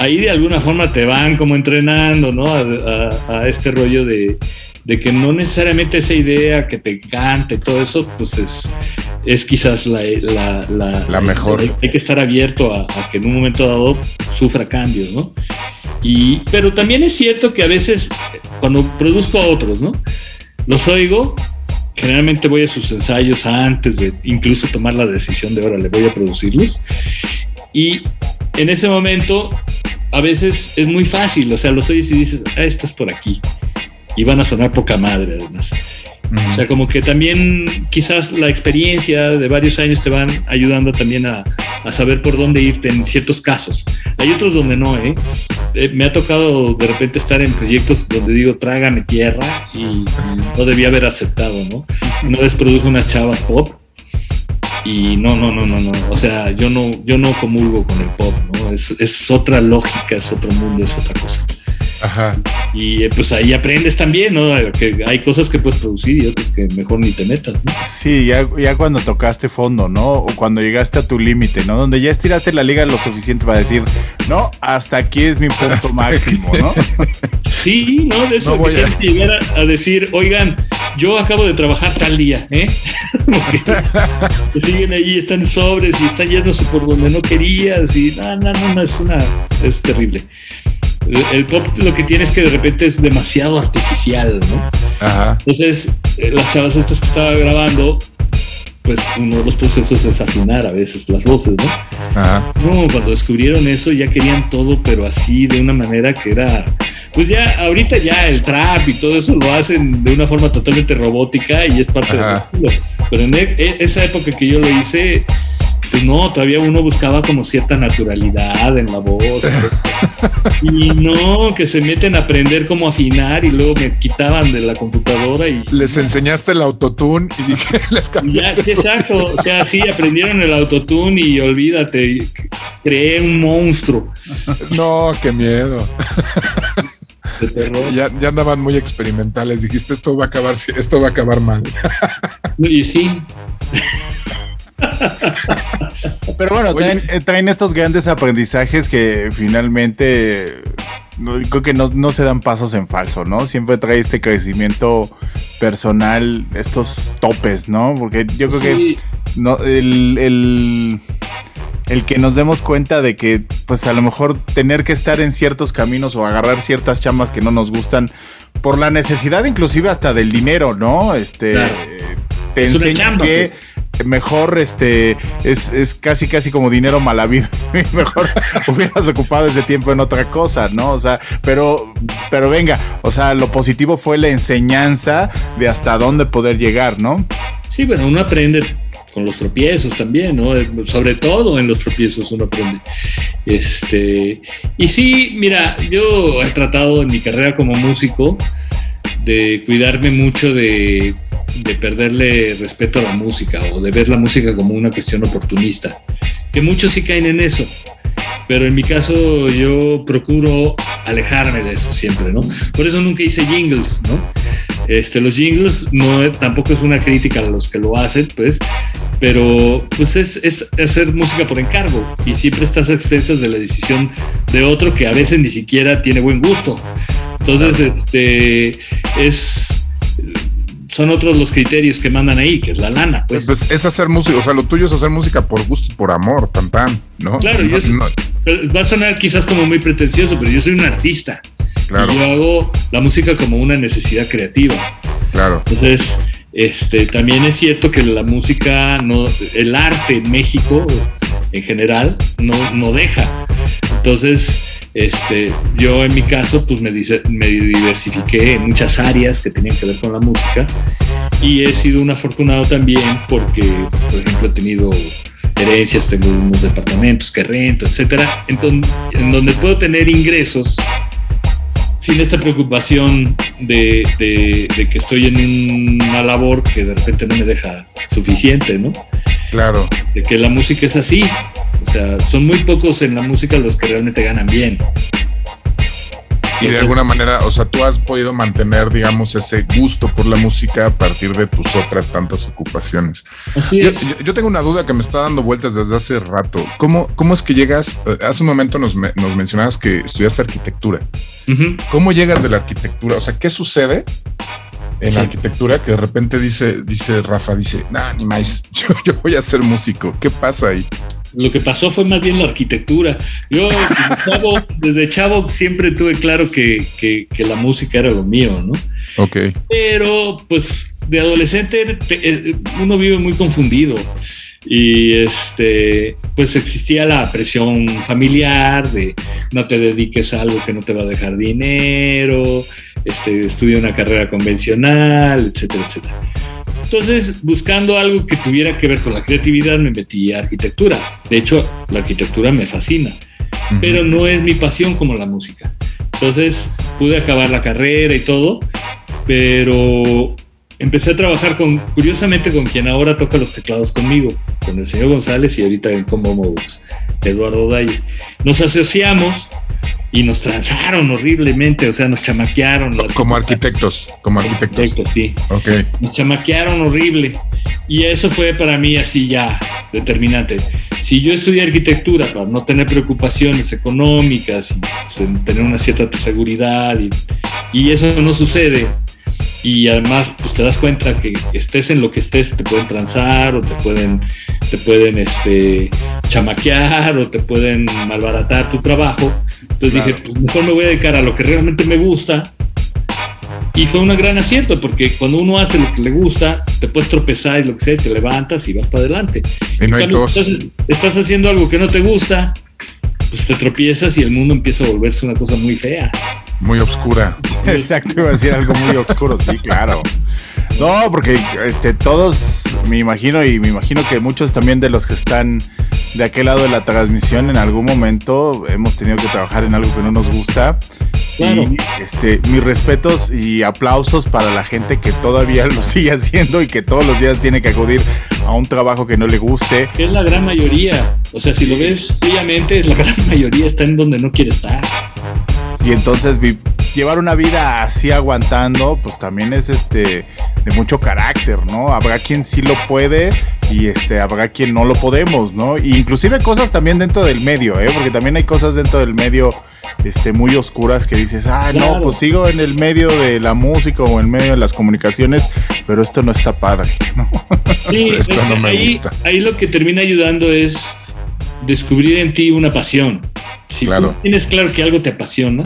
ahí de alguna forma te van como entrenando, ¿no? A, este rollo de, que no necesariamente esa idea que te encante, todo eso, pues es, es quizás la,
la, mejor.
hay que estar abierto a, que en un momento dado sufra cambios, ¿no? Y, pero también es cierto que a veces, cuando produzco a otros, ¿no? Los oigo, generalmente voy a sus ensayos antes de incluso tomar la decisión de ahora le voy a producirlos. Y en ese momento a veces es muy fácil, o sea, los oyes y dices, ah, esto es por aquí. Y van a sonar poca madre, además. O sea, como que también quizás la experiencia de varios años te van ayudando también a, saber por dónde irte en ciertos casos. Hay otros donde no, ¿eh? ¿eh? Me ha tocado de repente estar en proyectos donde digo, trágame tierra y, no debía haber aceptado, ¿no? Una vez produjo unas chavas pop y no, no, no, no, no. O sea, yo no, yo no comulgo con el pop, ¿no? Es, es otra lógica, es otro mundo, es otra cosa.
Ajá.
Y eh, pues ahí aprendes también, ¿no? Que hay cosas que puedes producir y otras que mejor ni te metas, ¿no?
Sí, ya, ya cuando tocaste fondo, ¿no? O cuando llegaste a tu límite, ¿no? Donde ya estiraste la liga lo suficiente para decir, no, hasta aquí es mi punto máximo, ¿no?
Sí, ¿no? De eso que a... llegar a, decir, oigan, yo acabo de trabajar tal día, ¿eh? siguen ahí, están sobres y están yéndose por donde no querías y no, no, no, no es una, es terrible el pop lo que tiene es que de repente es demasiado artificial, ¿no?
Ajá.
Entonces, eh, las chavas estas que estaba grabando, pues uno de los procesos es afinar a veces las voces, ¿no?
Ajá.
No, cuando descubrieron eso ya querían todo, pero así, de una manera que era... Pues ya, ahorita ya el trap y todo eso lo hacen de una forma totalmente robótica y es parte del estilo. Pero en e, e, esa época que yo lo hice, pues no, todavía uno buscaba como cierta naturalidad en la voz. y no, que se meten a aprender cómo afinar y luego me quitaban de la computadora y...
Les enseñaste el autotune y dije, les cambiaste.
Ya, exacto, o sea, sí, aprendieron el autotune y olvídate, creé un monstruo.
No, qué miedo. Ya, ya, andaban muy experimentales. Dijiste esto va a acabar, esto va a acabar mal.
Y sí.
Pero bueno, eh, traen, estos grandes aprendizajes que finalmente creo que no, se dan pasos en falso, ¿no? Siempre trae este crecimiento personal, estos topes, ¿no? Porque yo creo que no, el, el que nos demos cuenta de que, pues a lo mejor tener que estar en ciertos caminos o agarrar ciertas chamas que no nos gustan por la necesidad inclusive hasta del dinero, ¿no? Este, te enseña que pues. Mejor este es, es, casi casi como dinero mal habido mejor hubieras ocupado ese tiempo en otra cosa no o sea pero pero venga o sea lo positivo fue la enseñanza de hasta dónde poder llegar no
sí bueno uno aprende con los tropiezos también, ¿no? Sobre todo en los tropiezos uno aprende. Este, y sí, mira, yo he tratado en mi carrera como músico de cuidarme mucho de, de perderle respeto a la música o de ver la música como una cuestión oportunista, que muchos sí caen en eso. Pero en mi caso yo procuro alejarme de eso siempre, ¿no? Por eso nunca hice jingles, ¿no? Este, los jingles no, tampoco es una crítica a los que lo hacen, pues, pero pues es, es, hacer música por encargo y siempre estás a expensas de la decisión de otro que a veces ni siquiera tiene buen gusto. Entonces, este, es son otros los criterios que mandan ahí, que es la lana. Pues.
pues es hacer música, o sea, lo tuyo es hacer música por gusto y por amor, tan tan, ¿no?
Claro, yo va a sonar quizás como muy pretencioso, pero yo soy un artista. Claro. Y yo hago la música como una necesidad creativa.
Claro.
Entonces, este, también es cierto que la música, no, el arte en México en general no, no deja. Entonces, este, yo en mi caso, pues me, me diversifiqué en muchas áreas que tenían que ver con la música y he sido un afortunado también porque, por ejemplo, he tenido herencias, tengo unos departamentos que rento, etcétera, en, en donde puedo tener ingresos sin esta preocupación de, que estoy en una labor que de repente no me deja suficiente, ¿no?
Claro.
De que la música es así. O sea, son muy pocos en la música los que realmente ganan bien.
Y de alguna manera, o sea, tú has podido mantener, digamos, ese gusto por la música a partir de tus otras tantas ocupaciones. Yo, tengo una duda que me está dando vueltas desde hace rato. ¿Cómo, cómo es que llegas? Eh, hace un momento nos, nos mencionabas que estudias arquitectura. ¿Cómo llegas de la arquitectura? O sea, ¿qué sucede en la arquitectura que de repente dice, dice Rafa, dice, nah, ni más, yo, yo voy a ser músico? ¿Qué pasa ahí?
Lo que pasó fue más bien la arquitectura. Yo desde chavo, siempre tuve claro que, la música era lo mío, ¿no?
Ok.
Pero pues de adolescente eh, uno vive muy confundido y este pues existía la presión familiar de no te dediques a algo que no te va a dejar dinero, este, estudia una carrera convencional, etcétera, etcétera. Entonces, buscando algo que tuviera que ver con la creatividad, me metí a arquitectura. De hecho, la arquitectura me fascina, pero no es mi pasión como la música. Entonces, pude acabar la carrera y todo, pero empecé a trabajar con, curiosamente, con quien ahora toca los teclados conmigo, con el señor González y ahorita en Combo Modus, Eduardo Dalle. Nos asociamos y nos transaron horriblemente, o sea, nos chamaquearon.
Como arquitectos, como arquitectos.
sí.
Ok.
Nos chamaquearon horrible. Y eso fue para mí así ya determinante. Si yo estudié arquitectura para no tener preocupaciones económicas y tener una cierta seguridad y, y eso no sucede, y además pues te das cuenta que estés en lo que estés te pueden transar o te pueden te pueden este chamaquear o te pueden malbaratar tu trabajo. Entonces dije pues mejor me voy a dedicar a lo que realmente me gusta. Y fue un gran acierto porque cuando uno hace lo que le gusta te puedes tropezar y lo que sea te levantas y vas para adelante.
Y no hay
estás, estás haciendo algo que no te gusta pues te tropiezas y el mundo empieza a volverse una cosa muy fea
muy oscura.
Exacto, iba a decir algo muy oscuro, sí, claro. No, porque este, todos, me imagino, y me imagino que muchos también de los que están de aquel lado de la transmisión, en algún momento hemos tenido que trabajar en algo que no nos gusta. Y este, mis respetos y aplausos para la gente que todavía lo sigue haciendo y que todos los días tiene que acudir a un trabajo que no le guste.
Es la gran mayoría. O sea, si lo ves fríamente, la gran mayoría está en donde no quiere estar.
Y entonces llevar una vida así aguantando, pues también es este de mucho carácter, ¿no? Habrá quien sí lo puede y este habrá quien no lo podemos, ¿no? Y inclusive cosas también dentro del medio, ¿eh? Porque también hay cosas dentro del medio este muy oscuras que dices, "Ah, no, pues sigo en el medio de la música o en medio de las comunicaciones, pero esto no está padre", ¿no?
Sí, esto no me ahí, gusta. Ahí lo que termina ayudando es descubrir en ti una pasión. Si
Claro.
tú tienes claro que algo te apasiona,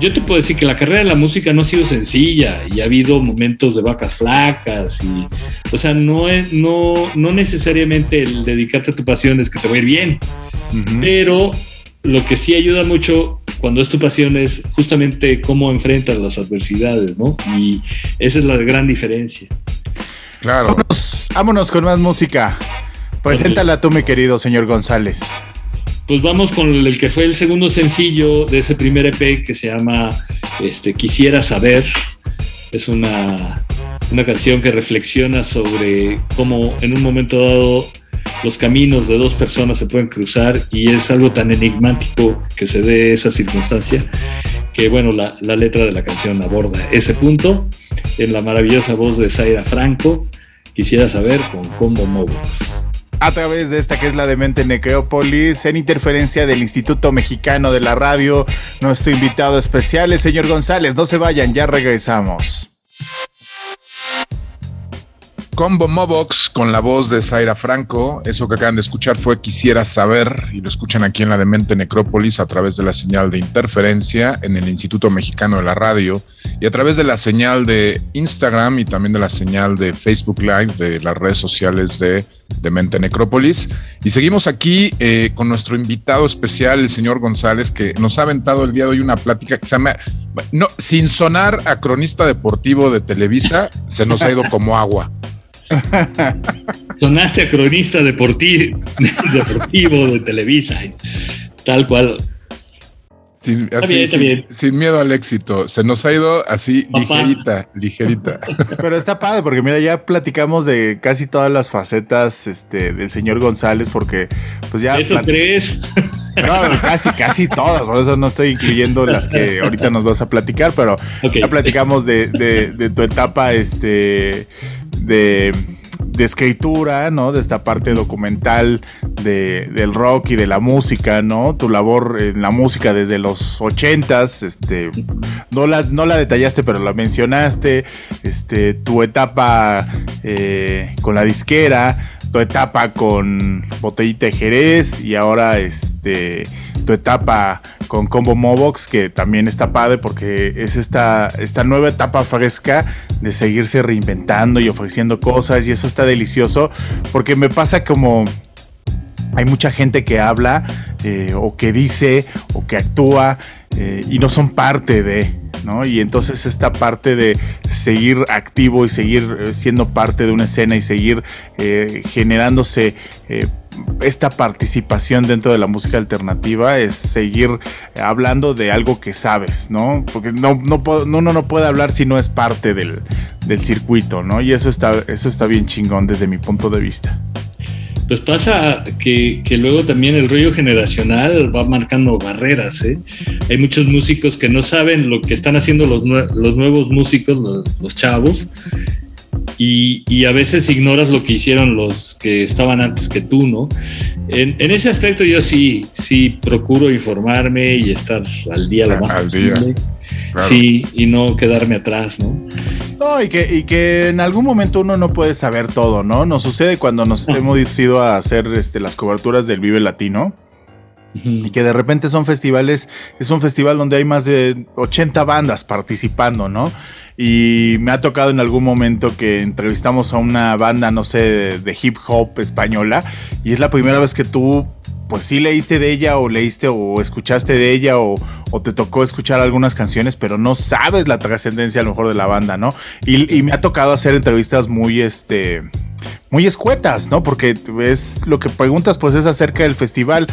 yo te puedo decir que la carrera de la música no ha sido sencilla y ha habido momentos de vacas flacas y, o sea, no es, no, no necesariamente el dedicarte a tu pasión es que te va a ir bien,
Ujú.
pero lo que sí ayuda mucho cuando es tu pasión es justamente cómo enfrentas las adversidades, ¿no? Y esa es la gran diferencia.
Claro.
Vámonos, vámonos con más música. Preséntala tú, mi querido señor González.
Pues vamos con el que fue el segundo sencillo de ese primer EP que se llama este, Quisiera Saber. Es una, una canción que reflexiona sobre cómo en un momento dado los caminos de dos personas se pueden cruzar y es algo tan enigmático que se dé esa circunstancia que bueno, la, la letra de la canción aborda ese punto en la maravillosa voz de Zaira Franco. Quisiera saber con Combo Mobo.
A través de esta que es la Demente Necrópolis, en interferencia del Instituto Mexicano de la Radio, nuestro invitado especial, el señor González. No se vayan, ya regresamos.
Combo Mobox con la voz de Zaira Franco. Eso que acaban de escuchar fue Quisiera Saber y lo escuchan aquí en la Demente Necrópolis a través de la señal de interferencia en el Instituto Mexicano de la Radio y a través de la señal de Instagram y también de la señal de Facebook Live de las redes sociales de Demente Necrópolis. Y seguimos aquí eh, con nuestro invitado especial, el señor González, que nos ha aventado el día de hoy una plática que se llama, no, sin sonar a cronista deportivo de Televisa, se nos ha ido como agua.
Sonaste a cronista deportivo, deportivo de Televisa, tal cual.
Sin, así,
bien, está
sin,
bien.
sin miedo al éxito. Se nos ha ido así
Papá.
ligerita, ligerita.
Pero está padre porque mira, ya platicamos de casi todas las facetas este, del señor González porque pues ya...
¿Eso
plat-
crees?
No, casi, casi todas, por eso no estoy incluyendo las que ahorita nos vas a platicar, pero ya platicamos de, de- de tu etapa este, de, de escritura, ¿no? De esta parte documental de, del rock y de la música, ¿no? Tu labor en la música desde los ochentas, este, no la, no la detallaste, pero la mencionaste, este, tu etapa eh, con la disquera, tu etapa con Botellita de Jerez y ahora este tu etapa con Combo Mobox que también está padre porque es esta, esta nueva etapa fresca de seguirse reinventando y ofreciendo cosas y eso está delicioso porque me pasa como hay mucha gente que habla eh, o que dice o que actúa eh, y no son parte de, ¿no? Y entonces esta parte de seguir activo y seguir eh, siendo parte de una escena y seguir eh, generándose eh, esta participación dentro de la música alternativa es seguir hablando de algo que sabes, ¿no? Porque no, no uno no puede hablar si no es parte del, del circuito, ¿no? Y eso está, eso está bien chingón desde mi punto de vista.
Pues pasa que, que luego también el rollo generacional va marcando barreras. ¿eh? Hay muchos músicos que no saben lo que están haciendo los, nue- los nuevos músicos, los, los chavos, y, y a veces ignoras lo que hicieron los que estaban antes que tú, ¿no? En, en ese aspecto yo sí, sí procuro informarme y estar al día lo más
Al día,
posible.
Claro.
Sí, y no quedarme atrás, ¿no?
No, y que, y que en algún momento uno no puede saber todo, ¿no? Nos sucede cuando nos hemos ido a hacer este, las coberturas del Vive Latino. Y que de repente son festivales, es un festival donde hay más de 80 bandas participando, ¿no? Y me ha tocado en algún momento que entrevistamos a una banda, no sé, de, de hip hop española, y es la primera vez que tú, pues sí leíste de ella, o leíste, o escuchaste de ella, o, o te tocó escuchar algunas canciones, pero no sabes la trascendencia a lo mejor de la banda, ¿no? Y, y me ha tocado hacer entrevistas muy, este, muy escuetas, ¿no? Porque es lo que preguntas, pues es acerca del festival.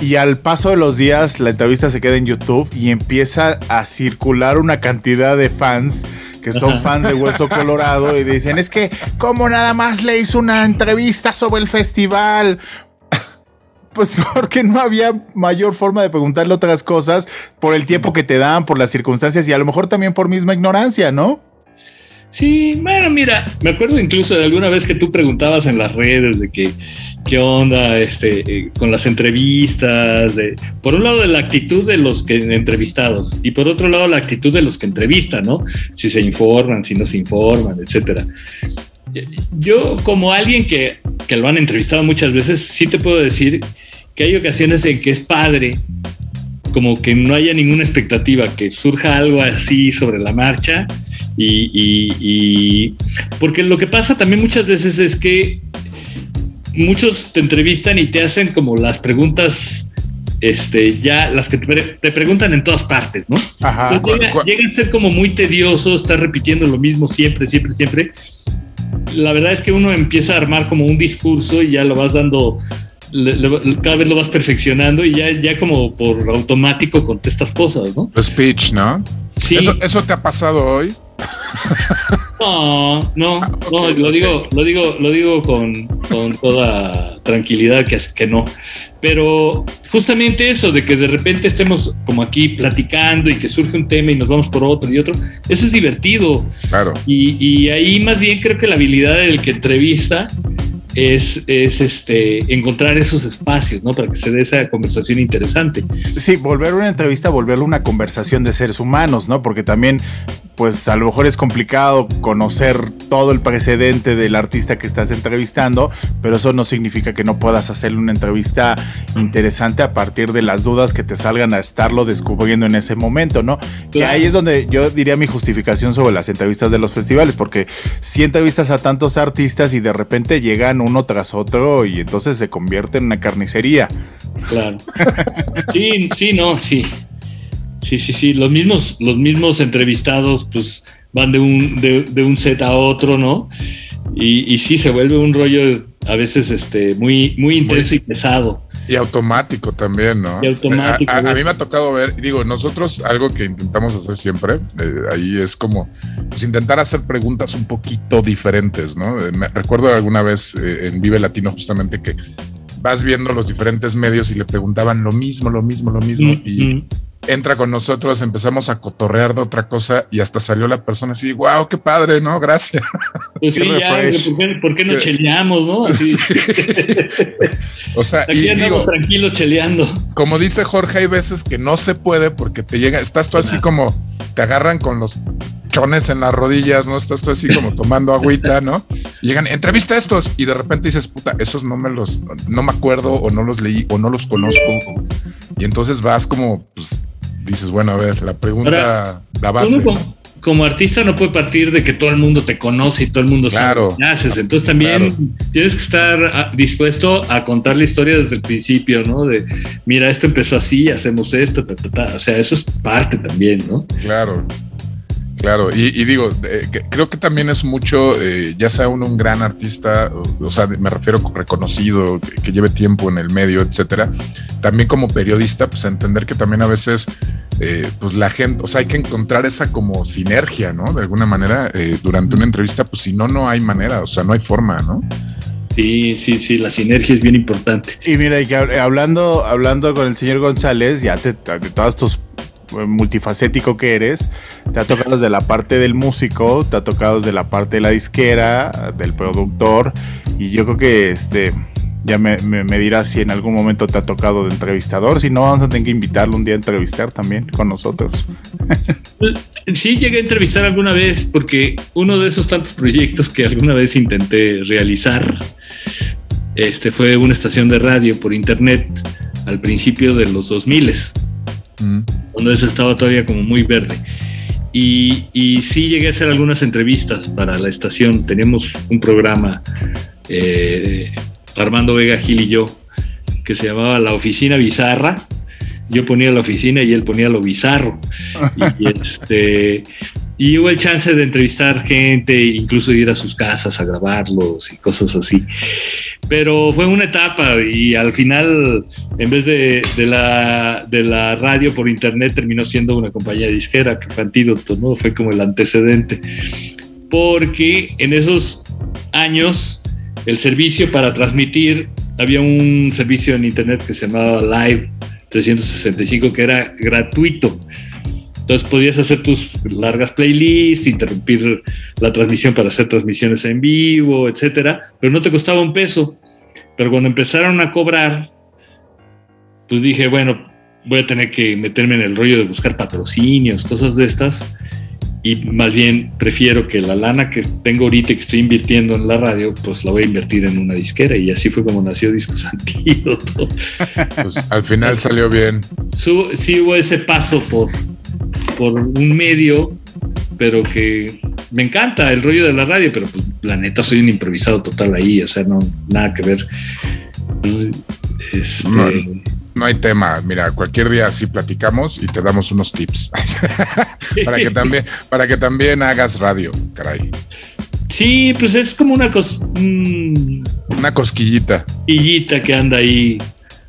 Y al paso de los días, la entrevista se queda en YouTube y empieza a circular una cantidad de fans que son fans de Hueso Colorado y dicen, es que, ¿cómo nada más le hizo una entrevista sobre el festival? Pues porque no había mayor forma de preguntarle otras cosas por el tiempo que te dan, por las circunstancias y a lo mejor también por misma ignorancia, ¿no?
Sí, bueno, mira, me acuerdo incluso de alguna vez que tú preguntabas en las redes de que qué onda este, eh, con las entrevistas, de, por un lado de la actitud de los que entrevistados y por otro lado la actitud de los que entrevistan, ¿no? Si se informan, si no se informan, etcétera. Yo como alguien que que lo han entrevistado muchas veces, sí te puedo decir que hay ocasiones en que es padre como que no haya ninguna expectativa, que surja algo así sobre la marcha. Y, porque lo que pasa también muchas veces es que muchos te entrevistan y te hacen como las preguntas, este, ya las que te, preguntan en todas partes, ¿no? Ajá. llega, a ser como muy tedioso, estar repitiendo lo mismo siempre, siempre, siempre. La verdad es que uno empieza a armar como un discurso y ya lo vas dando cada vez lo vas perfeccionando y ya, ya como por automático contestas cosas, ¿no?
Speech, ¿no? Sí. ¿Eso, ¿Eso te ha pasado hoy?
No, no, ah, no, lo digo, lo digo, lo digo con, con toda tranquilidad que, que no. Pero justamente eso de que de repente estemos como aquí platicando y que surge un tema y nos vamos por otro y otro, eso es divertido.
Claro.
Y, y ahí más bien creo que la habilidad del que entrevista es, es este, encontrar esos espacios, ¿no? Para que se dé esa conversación interesante.
Sí, volver una entrevista, volverlo una conversación de seres humanos, ¿no? Porque también, pues a lo mejor es complicado conocer todo el precedente del artista que estás entrevistando, pero eso no significa que no puedas hacerle una entrevista interesante a partir de las dudas que te salgan a estarlo descubriendo en ese momento, ¿no? Que ahí es donde yo diría mi justificación sobre las entrevistas de los festivales, porque si entrevistas a tantos artistas y de repente llegan uno tras otro y entonces se convierte en una carnicería.
Claro. Sí, sí, no, sí. Sí, sí, sí. Los mismos, los mismos entrevistados, pues, van de un, de, un set a otro, ¿no? Y, y, sí, se vuelve un rollo a veces este, muy, muy intenso y pesado.
Y automático también, ¿no?
Y automático.
A, mí me ha tocado ver, digo, nosotros algo que intentamos hacer siempre, eh, ahí es como pues, intentar hacer preguntas un poquito diferentes, ¿no? Eh, me, recuerdo alguna vez eh, en Vive Latino justamente que vas viendo los diferentes medios y le preguntaban lo mismo, lo mismo, lo mismo. Mm, y mm entra con nosotros, empezamos a cotorrear de otra cosa y hasta salió la persona así, wow, qué padre, ¿no? Gracias.
Pues sí, ya, ¿por qué, no cheleamos, no?
o sea,
Aquí y digo, tranquilos cheleando.
Como dice Jorge, hay veces que no se puede porque te llega, estás tú así como, te agarran con los chones en las rodillas, ¿no? Estás tú así como tomando agüita, ¿no? Y llegan, entrevista a estos, y de repente dices, puta, esos no me los, no me acuerdo, o no los leí, o no los conozco. Y entonces vas como, pues, dices, bueno, a ver, la pregunta, la base.
Como, artista no puede partir de que todo el mundo te conoce y todo el mundo
claro,
sabe haces. Entonces también tienes que estar ah, dispuesto a contar la historia desde el principio, ¿no? De, mira, esto empezó así, hacemos esto, ta, ta, ta. O sea, eso es parte también, ¿no?
Claro. Claro, y, digo, eh, creo que también es mucho, eh, ya sea uno un gran artista, o, sea, me refiero reconocido, que, lleve tiempo en el medio, etcétera, también como periodista, pues entender que también a veces, eh, pues la gente, o sea, hay que encontrar esa como sinergia, ¿no? De alguna manera, durante una entrevista, pues si no, no hay manera, o sea, no hay forma, ¿no?
Sí, sí, sí, la sinergia es bien importante.
Y mira, hablando, hablando con el señor González, ya te, de todas tus multifacético que eres, te ha tocado desde la parte del músico, te ha tocado desde la parte de la disquera, del productor, y yo creo que este ya me, dirás si en algún momento te ha tocado de entrevistador, si no vamos a tener que invitarlo un día a entrevistar también con nosotros.
Sí, llegué a entrevistar alguna vez porque uno de esos tantos proyectos que alguna vez intenté realizar este, fue una estación de radio por internet al principio de los 2000 cuando eso estaba todavía como muy verde. Y, y, sí llegué a hacer algunas entrevistas para la estación. Teníamos un programa, eh, Armando Vega Gil y yo, que se llamaba La Oficina Bizarra. Yo ponía la oficina y él ponía lo bizarro. y, este, y hubo el chance de entrevistar gente, incluso ir a sus casas a grabarlos y cosas así. Pero fue una etapa y al final, en vez de, la, de la radio por internet, terminó siendo una compañía disquera, que fue Antídoto, ¿no? Fue como el antecedente. Porque en esos años, el servicio para transmitir, había un servicio en internet que se llamaba Live 365, que era gratuito entonces podías hacer tus largas playlists, interrumpir la transmisión para hacer transmisiones en vivo, etcétera, pero no te costaba un peso. Pero cuando empezaron a cobrar, pues dije, bueno, voy a tener que meterme en el rollo de buscar patrocinios, cosas de estas. y más bien prefiero que la lana que tengo ahorita y que estoy invirtiendo en la radio, pues la voy a invertir en una disquera y así fue como nació Discos Antídoto.
Pues al final salió bien.
sí hubo ese paso por, por un medio, pero que me encanta el rollo de la radio, pero pues la neta soy un improvisado total ahí, o sea, no, nada que ver.
Este, no hay tema. Mira, cualquier día así platicamos y te damos unos tips para que también, para que también hagas radio, caray.
Sí, pues es como una cos una
cosquillita.
Cosquillita que anda ahí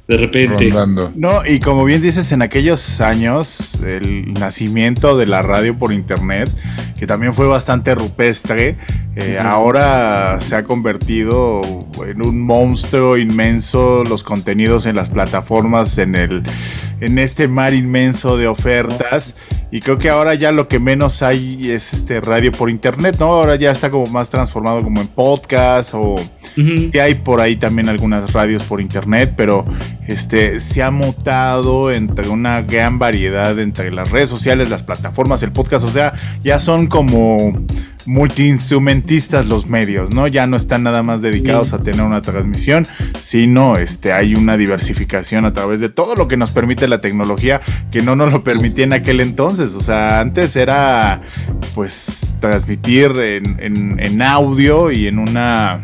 de repente.
No, y como bien dices, en aquellos años, el nacimiento de la radio por internet, que también fue bastante rupestre, eh, ahora se ha convertido en un monstruo inmenso, los contenidos en las plataformas, en, el, en este mar inmenso de ofertas. Y creo que ahora ya lo que menos hay es este radio por internet, ¿no? Ahora ya está como más transformado como en podcast o sí hay por ahí también algunas radios por internet, pero este, se ha mutado entre una gran variedad entre las redes sociales, las plataformas, el podcast, o sea, ya son como multiinstrumentistas los medios, ¿no? Ya no están nada más dedicados a tener una transmisión, sino este, hay una diversificación a través de todo lo que nos permite la tecnología que no nos lo permitía en aquel entonces. O sea, antes era pues transmitir en audio y en una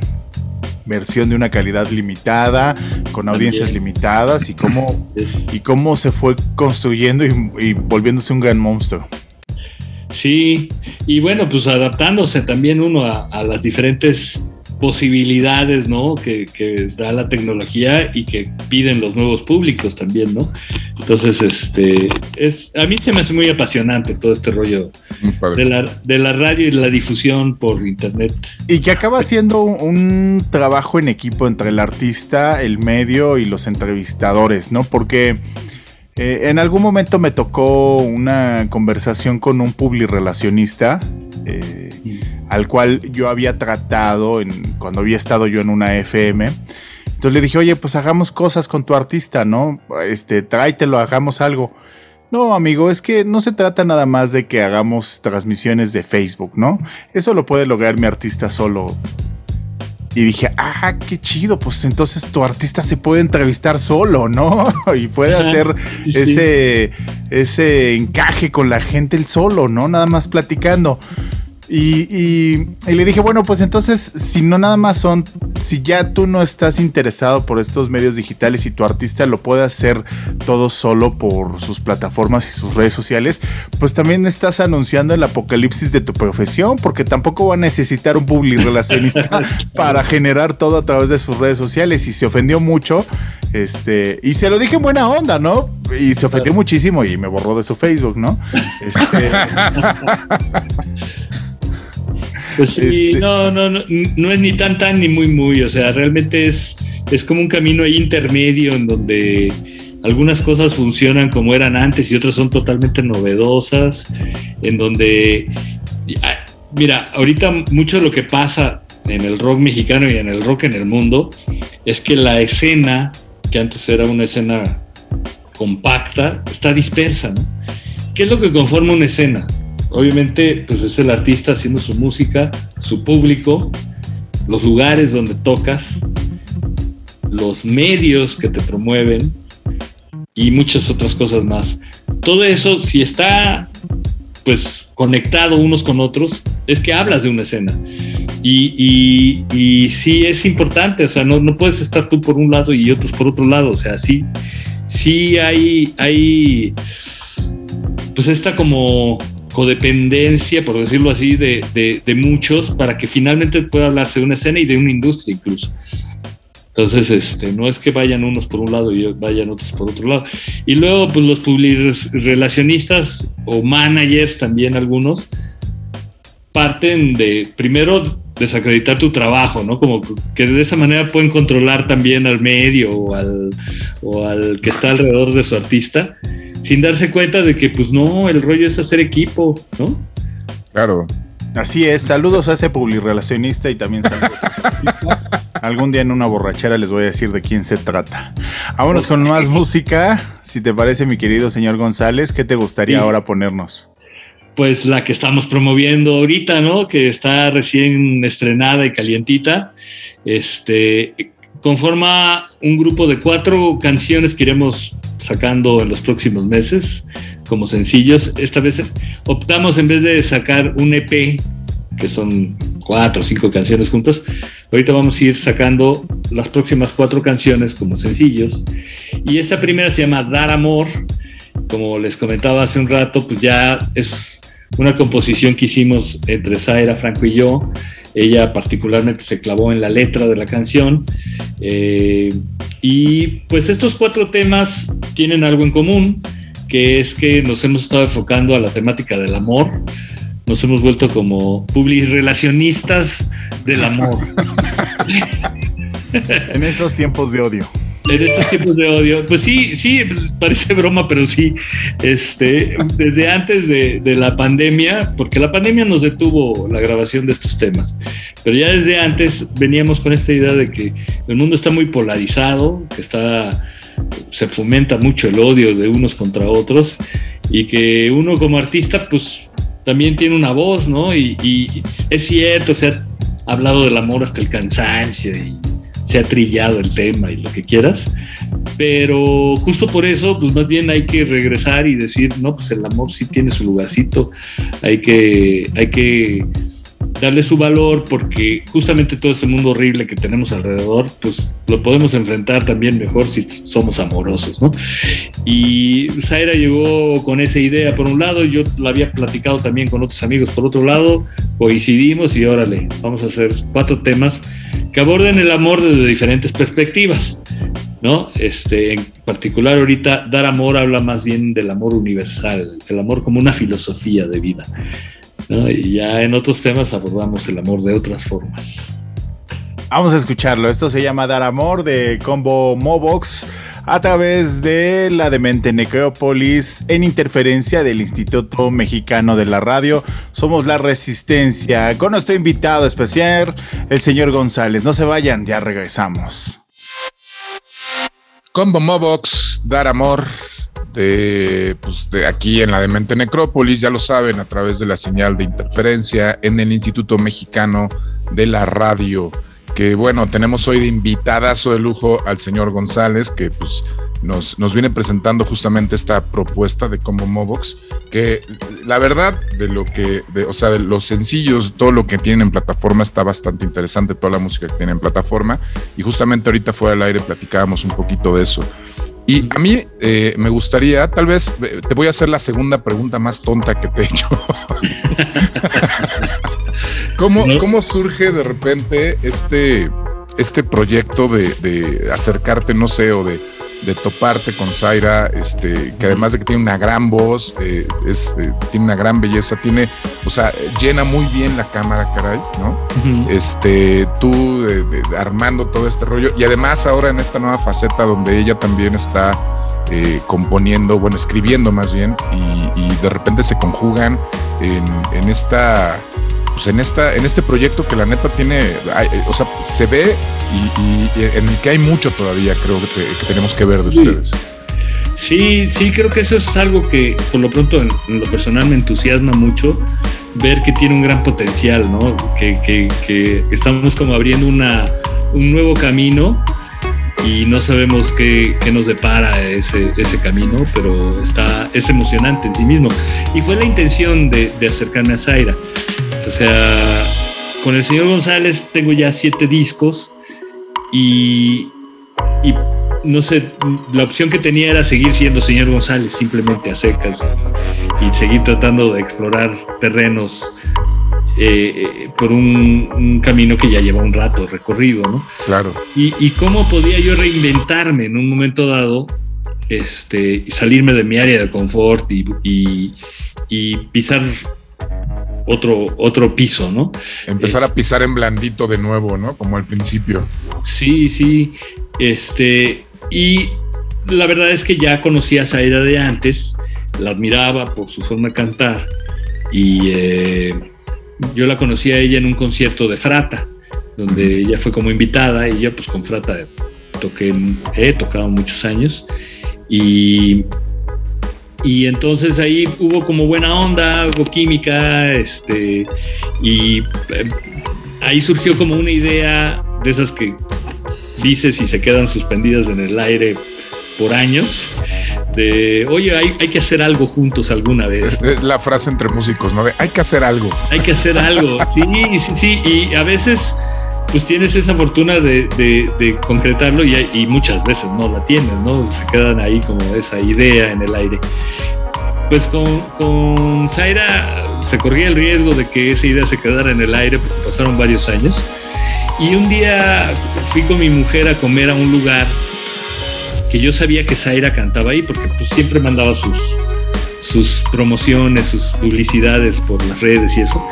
versión de una calidad limitada, con audiencias limitadas y cómo, y cómo se fue construyendo y, volviéndose un gran monstruo.
Sí, y bueno, pues adaptándose también uno a las diferentes posibilidades ¿no? que, da la tecnología y que piden los nuevos públicos también, ¿no? Entonces, este, es, a mí se me hace muy apasionante todo este rollo de la, de la, radio y la difusión por internet.
Y que acaba siendo un, trabajo en equipo entre el artista, el medio y los entrevistadores, ¿no? Porque... Eh, en algún momento me tocó una conversación con un publirelacionista eh, al cual yo había tratado cuando había estado yo en una FM. Entonces le dije, oye, pues hagamos cosas con tu artista, ¿no? Este, tráetelo, hagamos algo. No, amigo, es que no se trata nada más de que hagamos transmisiones de Facebook, ¿no? Eso lo puede lograr mi artista solo. Y dije, ah, qué chido, pues entonces tu artista se puede entrevistar solo, ¿no? y puede hacer ese, ese encaje con la gente el solo, ¿no? Nada más platicando. Y, le dije, bueno, pues entonces, si no nada más son, si ya tú no estás interesado por estos medios digitales y tu artista lo puede hacer todo solo por sus plataformas y sus redes sociales, pues también estás anunciando el apocalipsis de tu profesión, porque tampoco va a necesitar un public relacionista para generar todo a través de sus redes sociales. Y se ofendió mucho, este, y se lo dije en buena onda, ¿no? Y se ofendió muchísimo y me borró de su Facebook, ¿no? Este,
sí, este no, no, no, no es ni tan tan ni muy muy, o sea, realmente es, es como un camino intermedio en donde algunas cosas funcionan como eran antes y otras son totalmente novedosas, en donde, mira, ahorita mucho de lo que pasa en el rock mexicano y en el rock en el mundo es que la escena, que antes era una escena compacta, está dispersa, ¿no? ¿Qué es lo que conforma una escena? Obviamente, pues es el artista haciendo su música, su público, los lugares donde tocas, los medios que te promueven y muchas otras cosas más. Todo eso, si está pues conectado unos con otros, es que hablas de una escena. Y, y, sí es importante, o sea, no, no, puedes estar tú por un lado y otros por otro lado, o sea, sí, sí hay, hay, pues está como codependencia, por decirlo así, de, de, muchos para que finalmente pueda hablarse de una escena y de una industria incluso. Entonces, este, no es que vayan unos por un lado y vayan otros por otro lado. Y luego, pues los relacionistas o managers también algunos parten de, primero, desacreditar tu trabajo, ¿no? Como que de esa manera pueden controlar también al medio o al, o al que está alrededor de su artista sin darse cuenta de que pues no, el rollo es hacer equipo, ¿no?
Claro.
Así es, saludos a ese publirelacionista y también saludos a Algún día en una borrachera les voy a decir de quién se trata. Vámonos con más música. Si te parece, mi querido señor González, ¿qué te gustaría ahora ponernos?
pues la que estamos promoviendo ahorita, ¿no? Que está recién estrenada y calientita. Este, conforma un grupo de cuatro canciones que iremos sacando en los próximos meses como sencillos. Esta vez optamos en vez de sacar un EP, que son cuatro o cinco canciones juntas, ahorita vamos a ir sacando las próximas cuatro canciones como sencillos. Y esta primera se llama Dar Amor. Como les comentaba hace un rato, pues ya es una composición que hicimos entre Zaira, Franco y yo. Ella particularmente se clavó en la letra de la canción. Eh, y pues estos cuatro temas tienen algo en común, que es que nos hemos estado enfocando a la temática del amor. Nos hemos vuelto como relacionistas del amor.
en estos tiempos de odio
en estos tiempos de odio. Pues sí, sí, parece broma, pero sí, este, desde antes de, la pandemia, porque la pandemia nos detuvo la grabación de estos temas, pero ya desde antes veníamos con esta idea de que el mundo está muy polarizado, que está, se fomenta mucho el odio de unos contra otros y que uno como artista, pues también tiene una voz, ¿no? Y, y es cierto, se ha hablado del amor hasta el cansancio y se ha trillado el tema y lo que quieras, pero justo por eso, pues más bien hay que regresar y decir, no, pues el amor sí tiene su lugarcito, hay que, hay que darle su valor porque justamente todo ese mundo horrible que tenemos alrededor, pues lo podemos enfrentar también mejor si somos amorosos, ¿no? Y Zaira llegó con esa idea por un lado, yo la había platicado también con otros amigos por otro lado, coincidimos y órale, vamos a hacer cuatro temas que aborden el amor desde diferentes perspectivas, ¿no? Este, en particular ahorita dar amor habla más bien del amor universal, el amor como una filosofía de vida. Y ya en otros temas abordamos el amor de otras formas.
Vamos a escucharlo. Esto se llama Dar Amor de Combo Mobox a través de la Demente Necrópolis en interferencia del Instituto Mexicano de la Radio. Somos la Resistencia con nuestro invitado especial, el señor González. No se vayan, ya regresamos.
Combo Mobox, Dar Amor de, pues, de aquí en la Demente Necrópolis, ya lo saben, a través de la señal de interferencia en el Instituto Mexicano de la Radio. Que bueno, tenemos hoy de invitadazo de lujo al señor González, que pues nos, nos viene presentando justamente esta propuesta de Combo Mobox, que la verdad, de lo que, de, o sea, de los sencillos, todo lo que tienen en plataforma está bastante interesante, toda la música que tienen en plataforma, y justamente ahorita fuera del aire platicábamos un poquito de eso. Y a mí eh, me gustaría, tal vez eh, te voy a hacer la segunda pregunta más tonta que te he hecho. ¿Cómo, ¿Cómo, surge de repente este, este proyecto de, de acercarte, no sé, o de de toparte con Zaira, este, que además de que tiene una gran voz, eh, es, eh, tiene una gran belleza, tiene, o sea, llena muy bien la cámara, caray, ¿no? Este, tú armando todo este rollo, y además ahora en esta nueva faceta donde ella también está eh, componiendo, bueno, escribiendo más bien, y, de repente se conjugan en, en esta pues en esta en este proyecto que la neta tiene o sea se ve y, en el que hay mucho todavía creo que, tenemos que ver de ustedes.
Sí, sí, creo que eso es algo que por lo pronto en, lo personal me entusiasma mucho ver que tiene un gran potencial, ¿no? Que, que, estamos como abriendo una, un nuevo camino y no sabemos qué, qué nos depara ese, ese, camino, pero está, es emocionante en sí mismo. Y fue la intención de, de acercarme a Zaira. O sea, con el señor González tengo ya siete discos y, no sé, la opción que tenía era seguir siendo señor González simplemente a secas y seguir tratando de explorar terrenos eh, por un, camino que ya lleva un rato recorrido, ¿no?
Claro.
Y, cómo podía yo reinventarme en un momento dado, este, salirme de mi área de confort y, y pisar otro, otro piso, ¿no?
Empezar a eh, pisar en blandito de nuevo, ¿no? Como al principio.
Sí, sí. Este, y la verdad es que ya conocía a Zaira de antes, la admiraba por su forma de cantar y eh, yo la conocí a ella en un concierto de Frata, donde ella fue como invitada y yo pues con Frata toqué, he tocado muchos años y Y entonces ahí hubo como buena onda, hubo química, este, y eh, ahí surgió como una idea de esas que dices y se quedan suspendidas en el aire por años, de, oye, hay, hay que hacer algo juntos alguna vez.
Es la frase entre músicos, ¿no? De, hay que hacer algo.
Hay que hacer algo, sí, sí, sí, y a veces pues tienes esa fortuna de, de, de concretarlo y, y, muchas veces no la tienes, ¿no? Se quedan ahí como esa idea en el aire. Pues con, con Zaira se corría el riesgo de que esa idea se quedara en el aire porque pasaron varios años. Y un día fui con mi mujer a comer a un lugar que yo sabía que Zaira cantaba ahí porque pues siempre mandaba sus, sus promociones, sus publicidades por las redes y eso.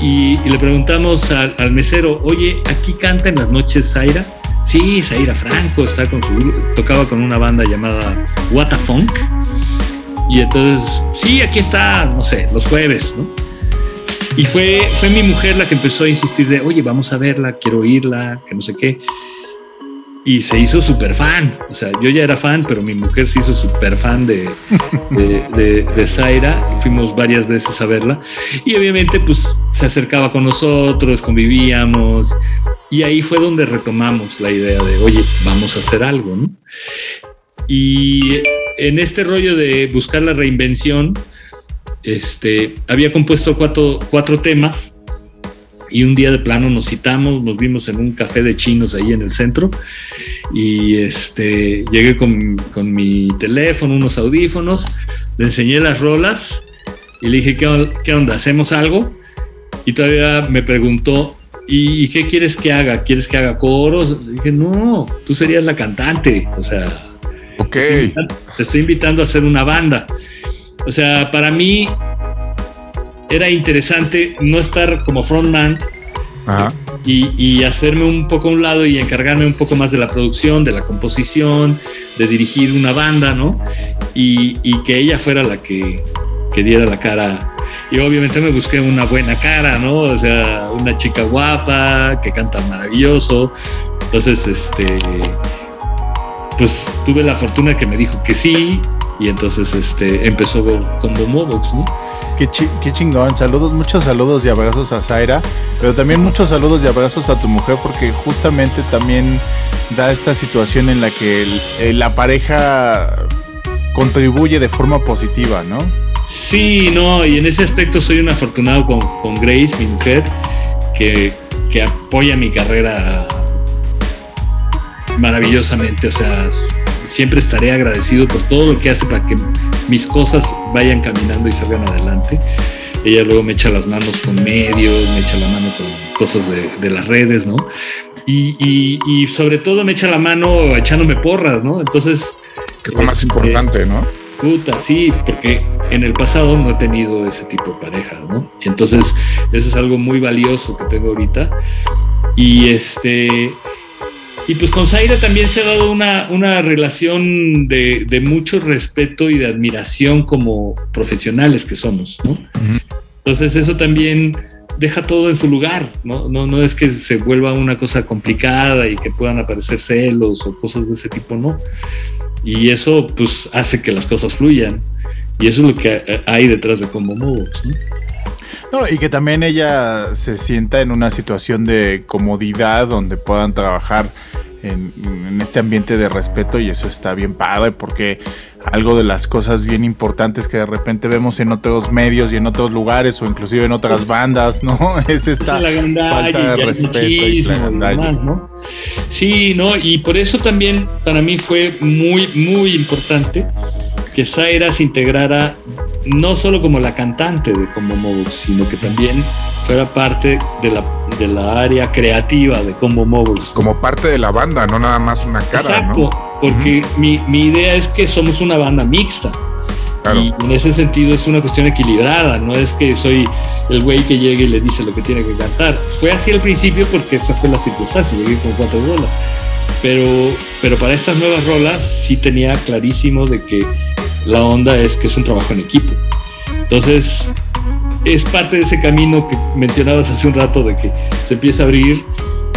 Y, le preguntamos al, al, mesero, oye, ¿aquí canta en las noches Zaira? Sí, Zaira Franco está con su, tocaba con una banda llamada What a Funk. Y entonces, sí, aquí está, no sé, los jueves, ¿no? Y fue, fue mi mujer la que empezó a insistir de, oye, vamos a verla, quiero oírla, que no sé qué. Y se hizo súper fan. O sea, yo ya era fan, pero mi mujer se hizo súper fan de, de, de, Zaira. Fuimos varias veces a verla. Y obviamente, pues se acercaba con nosotros, convivíamos. Y ahí fue donde retomamos la idea de, oye, vamos a hacer algo, ¿no? Y en este rollo de buscar la reinvención, este, había compuesto cuatro, cuatro temas y un día de plano nos citamos, nos vimos en un café de chinos ahí en el centro y este, llegué con, con mi teléfono, unos audífonos, le enseñé las rolas y le dije, ¿qué, qué onda? ¿Hacemos algo? Y todavía me preguntó, ¿y qué quieres que haga? ¿Quieres que haga coros? Le dije, no, tú serías la cantante, o sea,
ok.
Te estoy, te estoy invitando a hacer una banda. O sea, para mí era interesante no estar como frontman y, y, hacerme un poco a un lado y encargarme un poco más de la producción, de la composición, de dirigir una banda, ¿no? Y, y que ella fuera la que, que, diera la cara. Y obviamente me busqué una buena cara, ¿no? O sea, una chica guapa, que canta maravilloso. Entonces, este, pues tuve la fortuna que me dijo que sí, y entonces este, empezó con Mobox, ¿no?
Qué, chi qué, chingón, saludos, muchos saludos y abrazos a Zaira, pero también muchos saludos y abrazos a tu mujer porque justamente también da esta situación en la que la pareja contribuye de forma positiva, ¿no?
Sí, no, y en ese aspecto soy un afortunado con, con Grace, mi mujer, que, que apoya mi carrera maravillosamente, o sea, siempre estaré agradecido por todo lo que hace para que mis cosas vayan caminando y salgan adelante. Ella luego me echa las manos con medios, me echa la mano con cosas de, de las redes, ¿no? Y, y, y, sobre todo me echa la mano echándome porras, ¿no? Entonces...
Que es lo más importante, eh, ¿no?
Puta, sí, porque en el pasado no he tenido ese tipo de parejas, ¿no? Entonces eso es algo muy valioso que tengo ahorita. Y este, y pues con Zaira también se ha dado una, una relación de, de, mucho respeto y de admiración como profesionales que somos, ¿no? Entonces eso también deja todo en su lugar, ¿no? ¿no? No es que se vuelva una cosa complicada y que puedan aparecer celos o cosas de ese tipo, no. Y eso pues hace que las cosas fluyan. Y eso es lo que hay detrás de Combo Movox, ¿no?
No, y que también ella se sienta en una situación de comodidad donde puedan trabajar en, en, este ambiente de respeto y eso está bien padre porque algo de las cosas bien importantes que de repente vemos en otros medios y en otros lugares o inclusive en otras bandas, ¿no? Es esta falta de respeto y
demás, ¿no? Sí, no, y por eso también para mí fue muy, muy importante que Zaira se integrara no solo como la cantante de Combo Mobox, sino que también fuera parte de la, de la área creativa de Combo Mobox.
Como parte de la banda, no nada más una cara,
Exacto,
¿no?
porque uh -huh. mi, mi, idea es que somos una banda mixta. Claro. Y en ese sentido es una cuestión equilibrada, no es que soy el güey que llegue y le dice lo que tiene que cantar. Fue así al principio porque esa fue la circunstancia, llegué con cuatro bolas. Pero, pero para estas nuevas rolas sí tenía clarísimo de que la onda es que es un trabajo en equipo. Entonces, es parte de ese camino que mencionabas hace un rato de que se empieza a abrir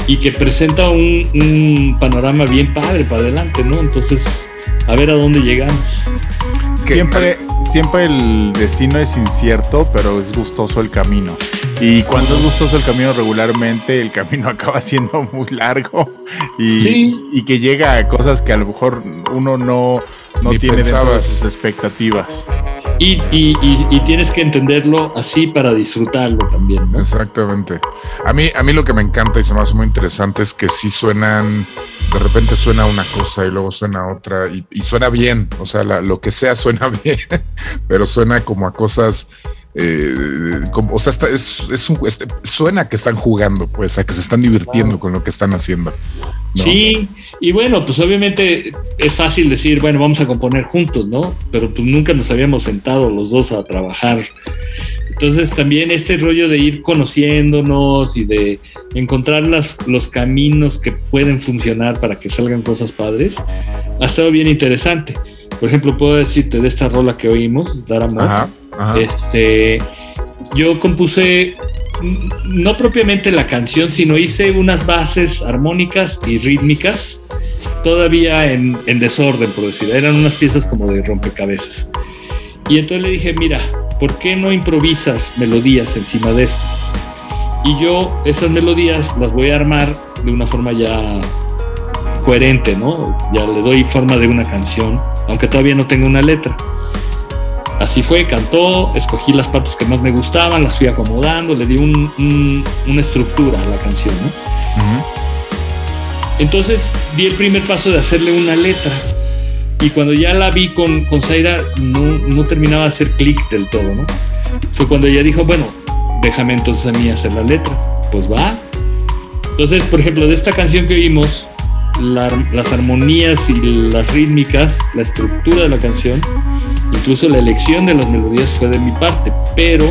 y que presenta un, un panorama bien padre para adelante, ¿no? Entonces, a ver a dónde llegamos.
Siempre, siempre el destino es incierto, pero es gustoso el camino. Y cuando es gustoso el camino regularmente, el camino acaba siendo muy largo y, y que llega a cosas que a lo mejor uno no, no tiene dentro de sus expectativas.
Y, y, y, tienes que entenderlo así para disfrutarlo también, ¿no?
Exactamente. A mí, a mí lo que me encanta y se me hace muy interesante es que sí suenan, de repente suena una cosa y luego suena otra y, suena bien, o sea, lo que sea suena bien, pero suena como a cosas eh, como, o sea, es, es un, este, suena que están jugando, pues, a que se están divirtiendo con lo que están haciendo.
Sí, y bueno, pues obviamente es fácil decir, bueno, vamos a componer juntos, ¿no? Pero pues nunca nos habíamos sentado los dos a trabajar. Entonces también este rollo de ir conociéndonos y de encontrar las, los caminos que pueden funcionar para que salgan cosas padres, ha estado bien interesante. Por ejemplo, puedo decirte de esta rola que oímos, Dar Amor. Este, yo compuse no propiamente la canción, sino hice unas bases armónicas y rítmicas todavía en, desorden, por decir. Eran unas piezas como de rompecabezas. Y entonces le dije, mira, ¿por qué no improvisas melodías encima de esto? Y yo esas melodías las voy a armar de una forma ya coherente, ¿no? Ya le doy forma de una canción, aunque todavía no tenga una letra. Así fue, cantó, escogí las partes que más me gustaban, las fui acomodando, le di una estructura a la canción. Entonces di el primer paso de hacerle una letra. Y cuando ya la vi con, con Zaira, no, terminaba de hacer clic del todo, ¿no? Fue cuando ella dijo, bueno, déjame entonces a mí hacer la letra. Pues va. Entonces, por ejemplo, de esta canción que oímos, las armonías y las rítmicas, la estructura de la canción, Incluso la elección de las melodías fue de mi parte, pero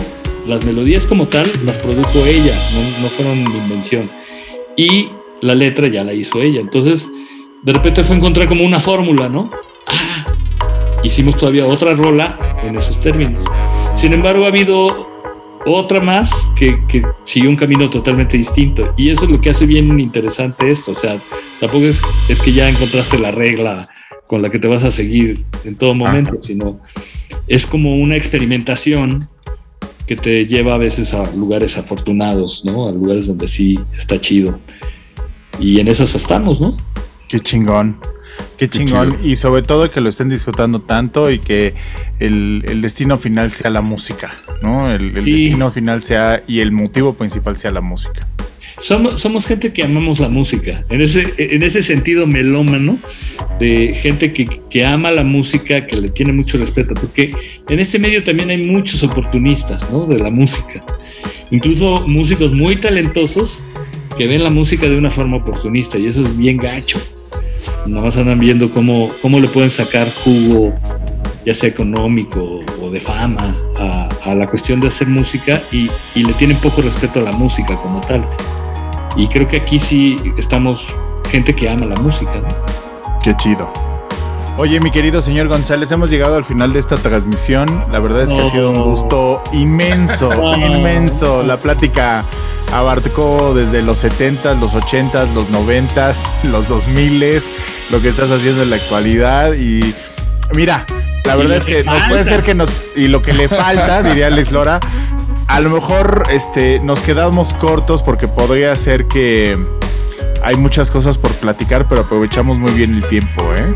las melodías como tal las produjo ella, no, fueron mi invención. Y la letra ya la hizo ella. Entonces, de repente fue encontrar como una fórmula, ¿no? Ah, hicimos todavía otra rola en esos términos. Sin embargo, ha habido otra más que, que, siguió un camino totalmente distinto. Y eso es lo que hace bien interesante esto. O sea, tampoco es, es que ya encontraste la regla con la que te vas a seguir en todo momento, sino es como una experimentación que te lleva a veces a lugares afortunados, ¿no? A lugares donde sí está chido. Y en esas estamos, ¿no?
Qué chingón. Qué chingón. y sobre todo que lo estén disfrutando tanto y que el, destino final sea la música, ¿no? El, destino final sea y el motivo principal sea la música
somos, somos gente que amamos la música, en ese, en ese sentido melómano, de gente que, que, ama la música, que le tiene mucho respeto, porque en este medio también hay muchos oportunistas ¿no? de la música, incluso músicos muy talentosos que ven la música de una forma oportunista y eso es bien gacho. Nada más andan viendo cómo, cómo le pueden sacar jugo, ya sea económico o de fama, a, a la cuestión de hacer música y, y le tienen poco respeto a la música como tal. Y creo que aquí sí estamos gente que ama la música.
Qué chido. Oye, mi querido señor González, hemos llegado al final de esta transmisión. La verdad es que ha sido un gusto inmenso, inmenso. La plática abarcó desde los 70, los 80, los 90, los 2000, lo que estás haciendo en la actualidad. Y mira, la verdad es que, no puede ser que nos. Y lo que le falta, diría Alex Lora, a lo mejor este, nos quedamos cortos porque podría ser que hay muchas cosas por platicar, pero aprovechamos muy bien el tiempo, ¿eh?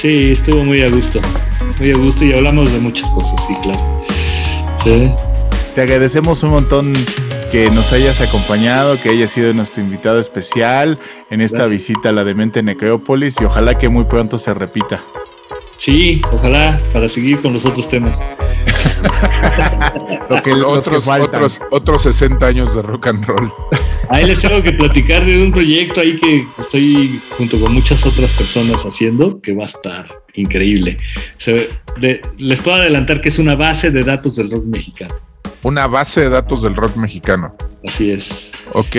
Sí, estuvo muy a gusto. Muy a gusto y hablamos de muchas cosas, sí, claro. Sí.
Te agradecemos un montón que nos hayas acompañado, que hayas sido nuestro invitado especial en esta visita a la demente Necrópolis y ojalá que muy pronto se repita.
Sí, ojalá para seguir con los otros temas.
Lo que, otros, otros, otros 60 años de rock and roll.
Ahí les tengo que platicar de un proyecto ahí que estoy junto con muchas otras personas haciendo, que va a estar increíble. les puedo adelantar que es una base de datos del rock mexicano.
Una base de datos del rock mexicano.
Así es.
Ok.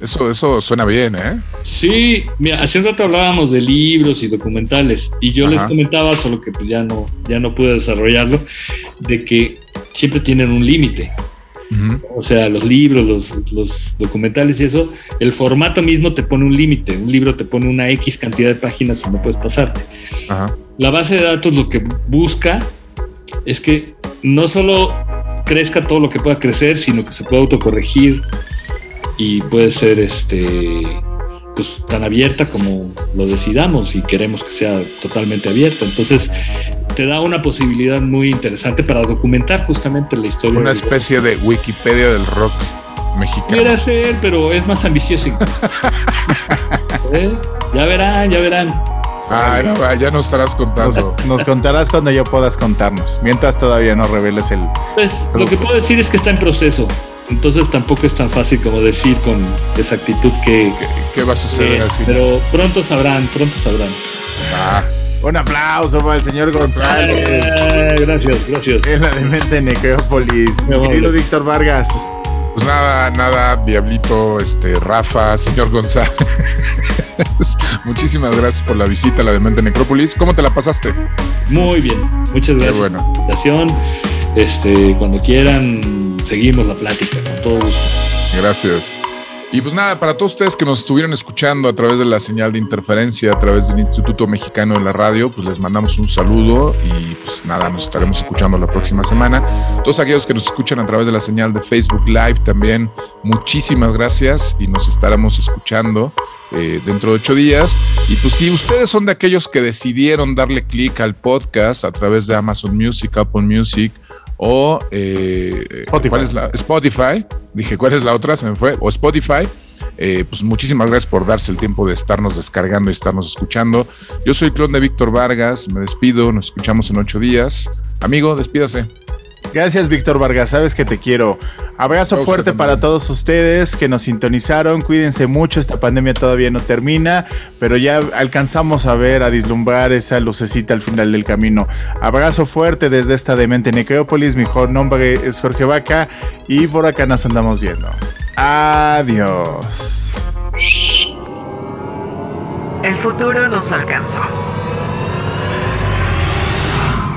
Eso, eso suena bien, ¿eh?
Sí, mira, hace un rato hablábamos de libros y documentales y yo les comentaba, solo que pues ya no, ya no pude desarrollarlo, de que siempre tienen un límite. O sea, los libros, los, los, documentales y eso, el formato mismo te pone un límite. Un libro te pone una X cantidad de páginas y no puedes pasarte. La base de datos lo que busca es que no solo crezca todo lo que pueda crecer, sino que se pueda autocorregir y puede ser este pues tan abierta como lo decidamos y queremos que sea totalmente abierta. Entonces, te da una posibilidad muy interesante para documentar justamente la historia.
Una especie de Wikipedia del rock mexicano.
Quiere ser, pero es más ambicioso. ¿Eh? Ya verán, ya verán.
Ah, ya, nos estarás contando.
Nos, contarás cuando ya puedas contarnos. Mientras todavía no reveles el.
Pues lo que puedo decir es que está en proceso. Entonces tampoco es tan fácil como decir con exactitud que,
¿Qué, va a suceder así.
Pero pronto sabrán, pronto sabrán.
Ah, un aplauso para el señor González.
Eh, gracias, gracias.
En la demente Necrópolis. Querido Víctor Vargas.
Pues nada, nada, Diablito, este, Rafa, señor González. Muchísimas gracias por la visita a la Demente Necrópolis. ¿Cómo te la pasaste?
Muy bien, muchas gracias
Qué bueno.
por la invitación. Este, cuando quieran, seguimos la plática con todo gusto.
Gracias. Y pues nada, para todos ustedes que nos estuvieron escuchando a través de la señal de interferencia, a través del Instituto Mexicano de la Radio, pues les mandamos un saludo y pues nada, nos estaremos escuchando la próxima semana. Todos aquellos que nos escuchan a través de la señal de Facebook Live también, muchísimas gracias y nos estaremos escuchando eh, dentro de ocho días. Y pues si ustedes son de aquellos que decidieron darle clic al podcast a través de Amazon Music, Apple Music o eh,
Spotify.
¿cuál es la? Spotify. Dije, ¿cuál es la otra? Se me fue. O Spotify. Eh, pues muchísimas gracias por darse el tiempo de estarnos descargando y estarnos escuchando. Yo soy el clon de Víctor Vargas, me despido, nos escuchamos en ocho días. Amigo, despídase.
Gracias, Víctor Vargas. Sabes que te quiero. Abrazo fuerte para todos ustedes que nos sintonizaron. Cuídense mucho. Esta pandemia todavía no termina, pero ya alcanzamos a ver, a vislumbrar esa lucecita al final del camino. Abrazo fuerte desde esta demente Necrópolis. Mi mejor nombre es Jorge Vaca y por acá nos andamos viendo. Adiós.
El futuro nos alcanzó.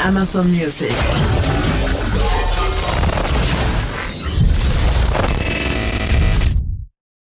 Amazon Music.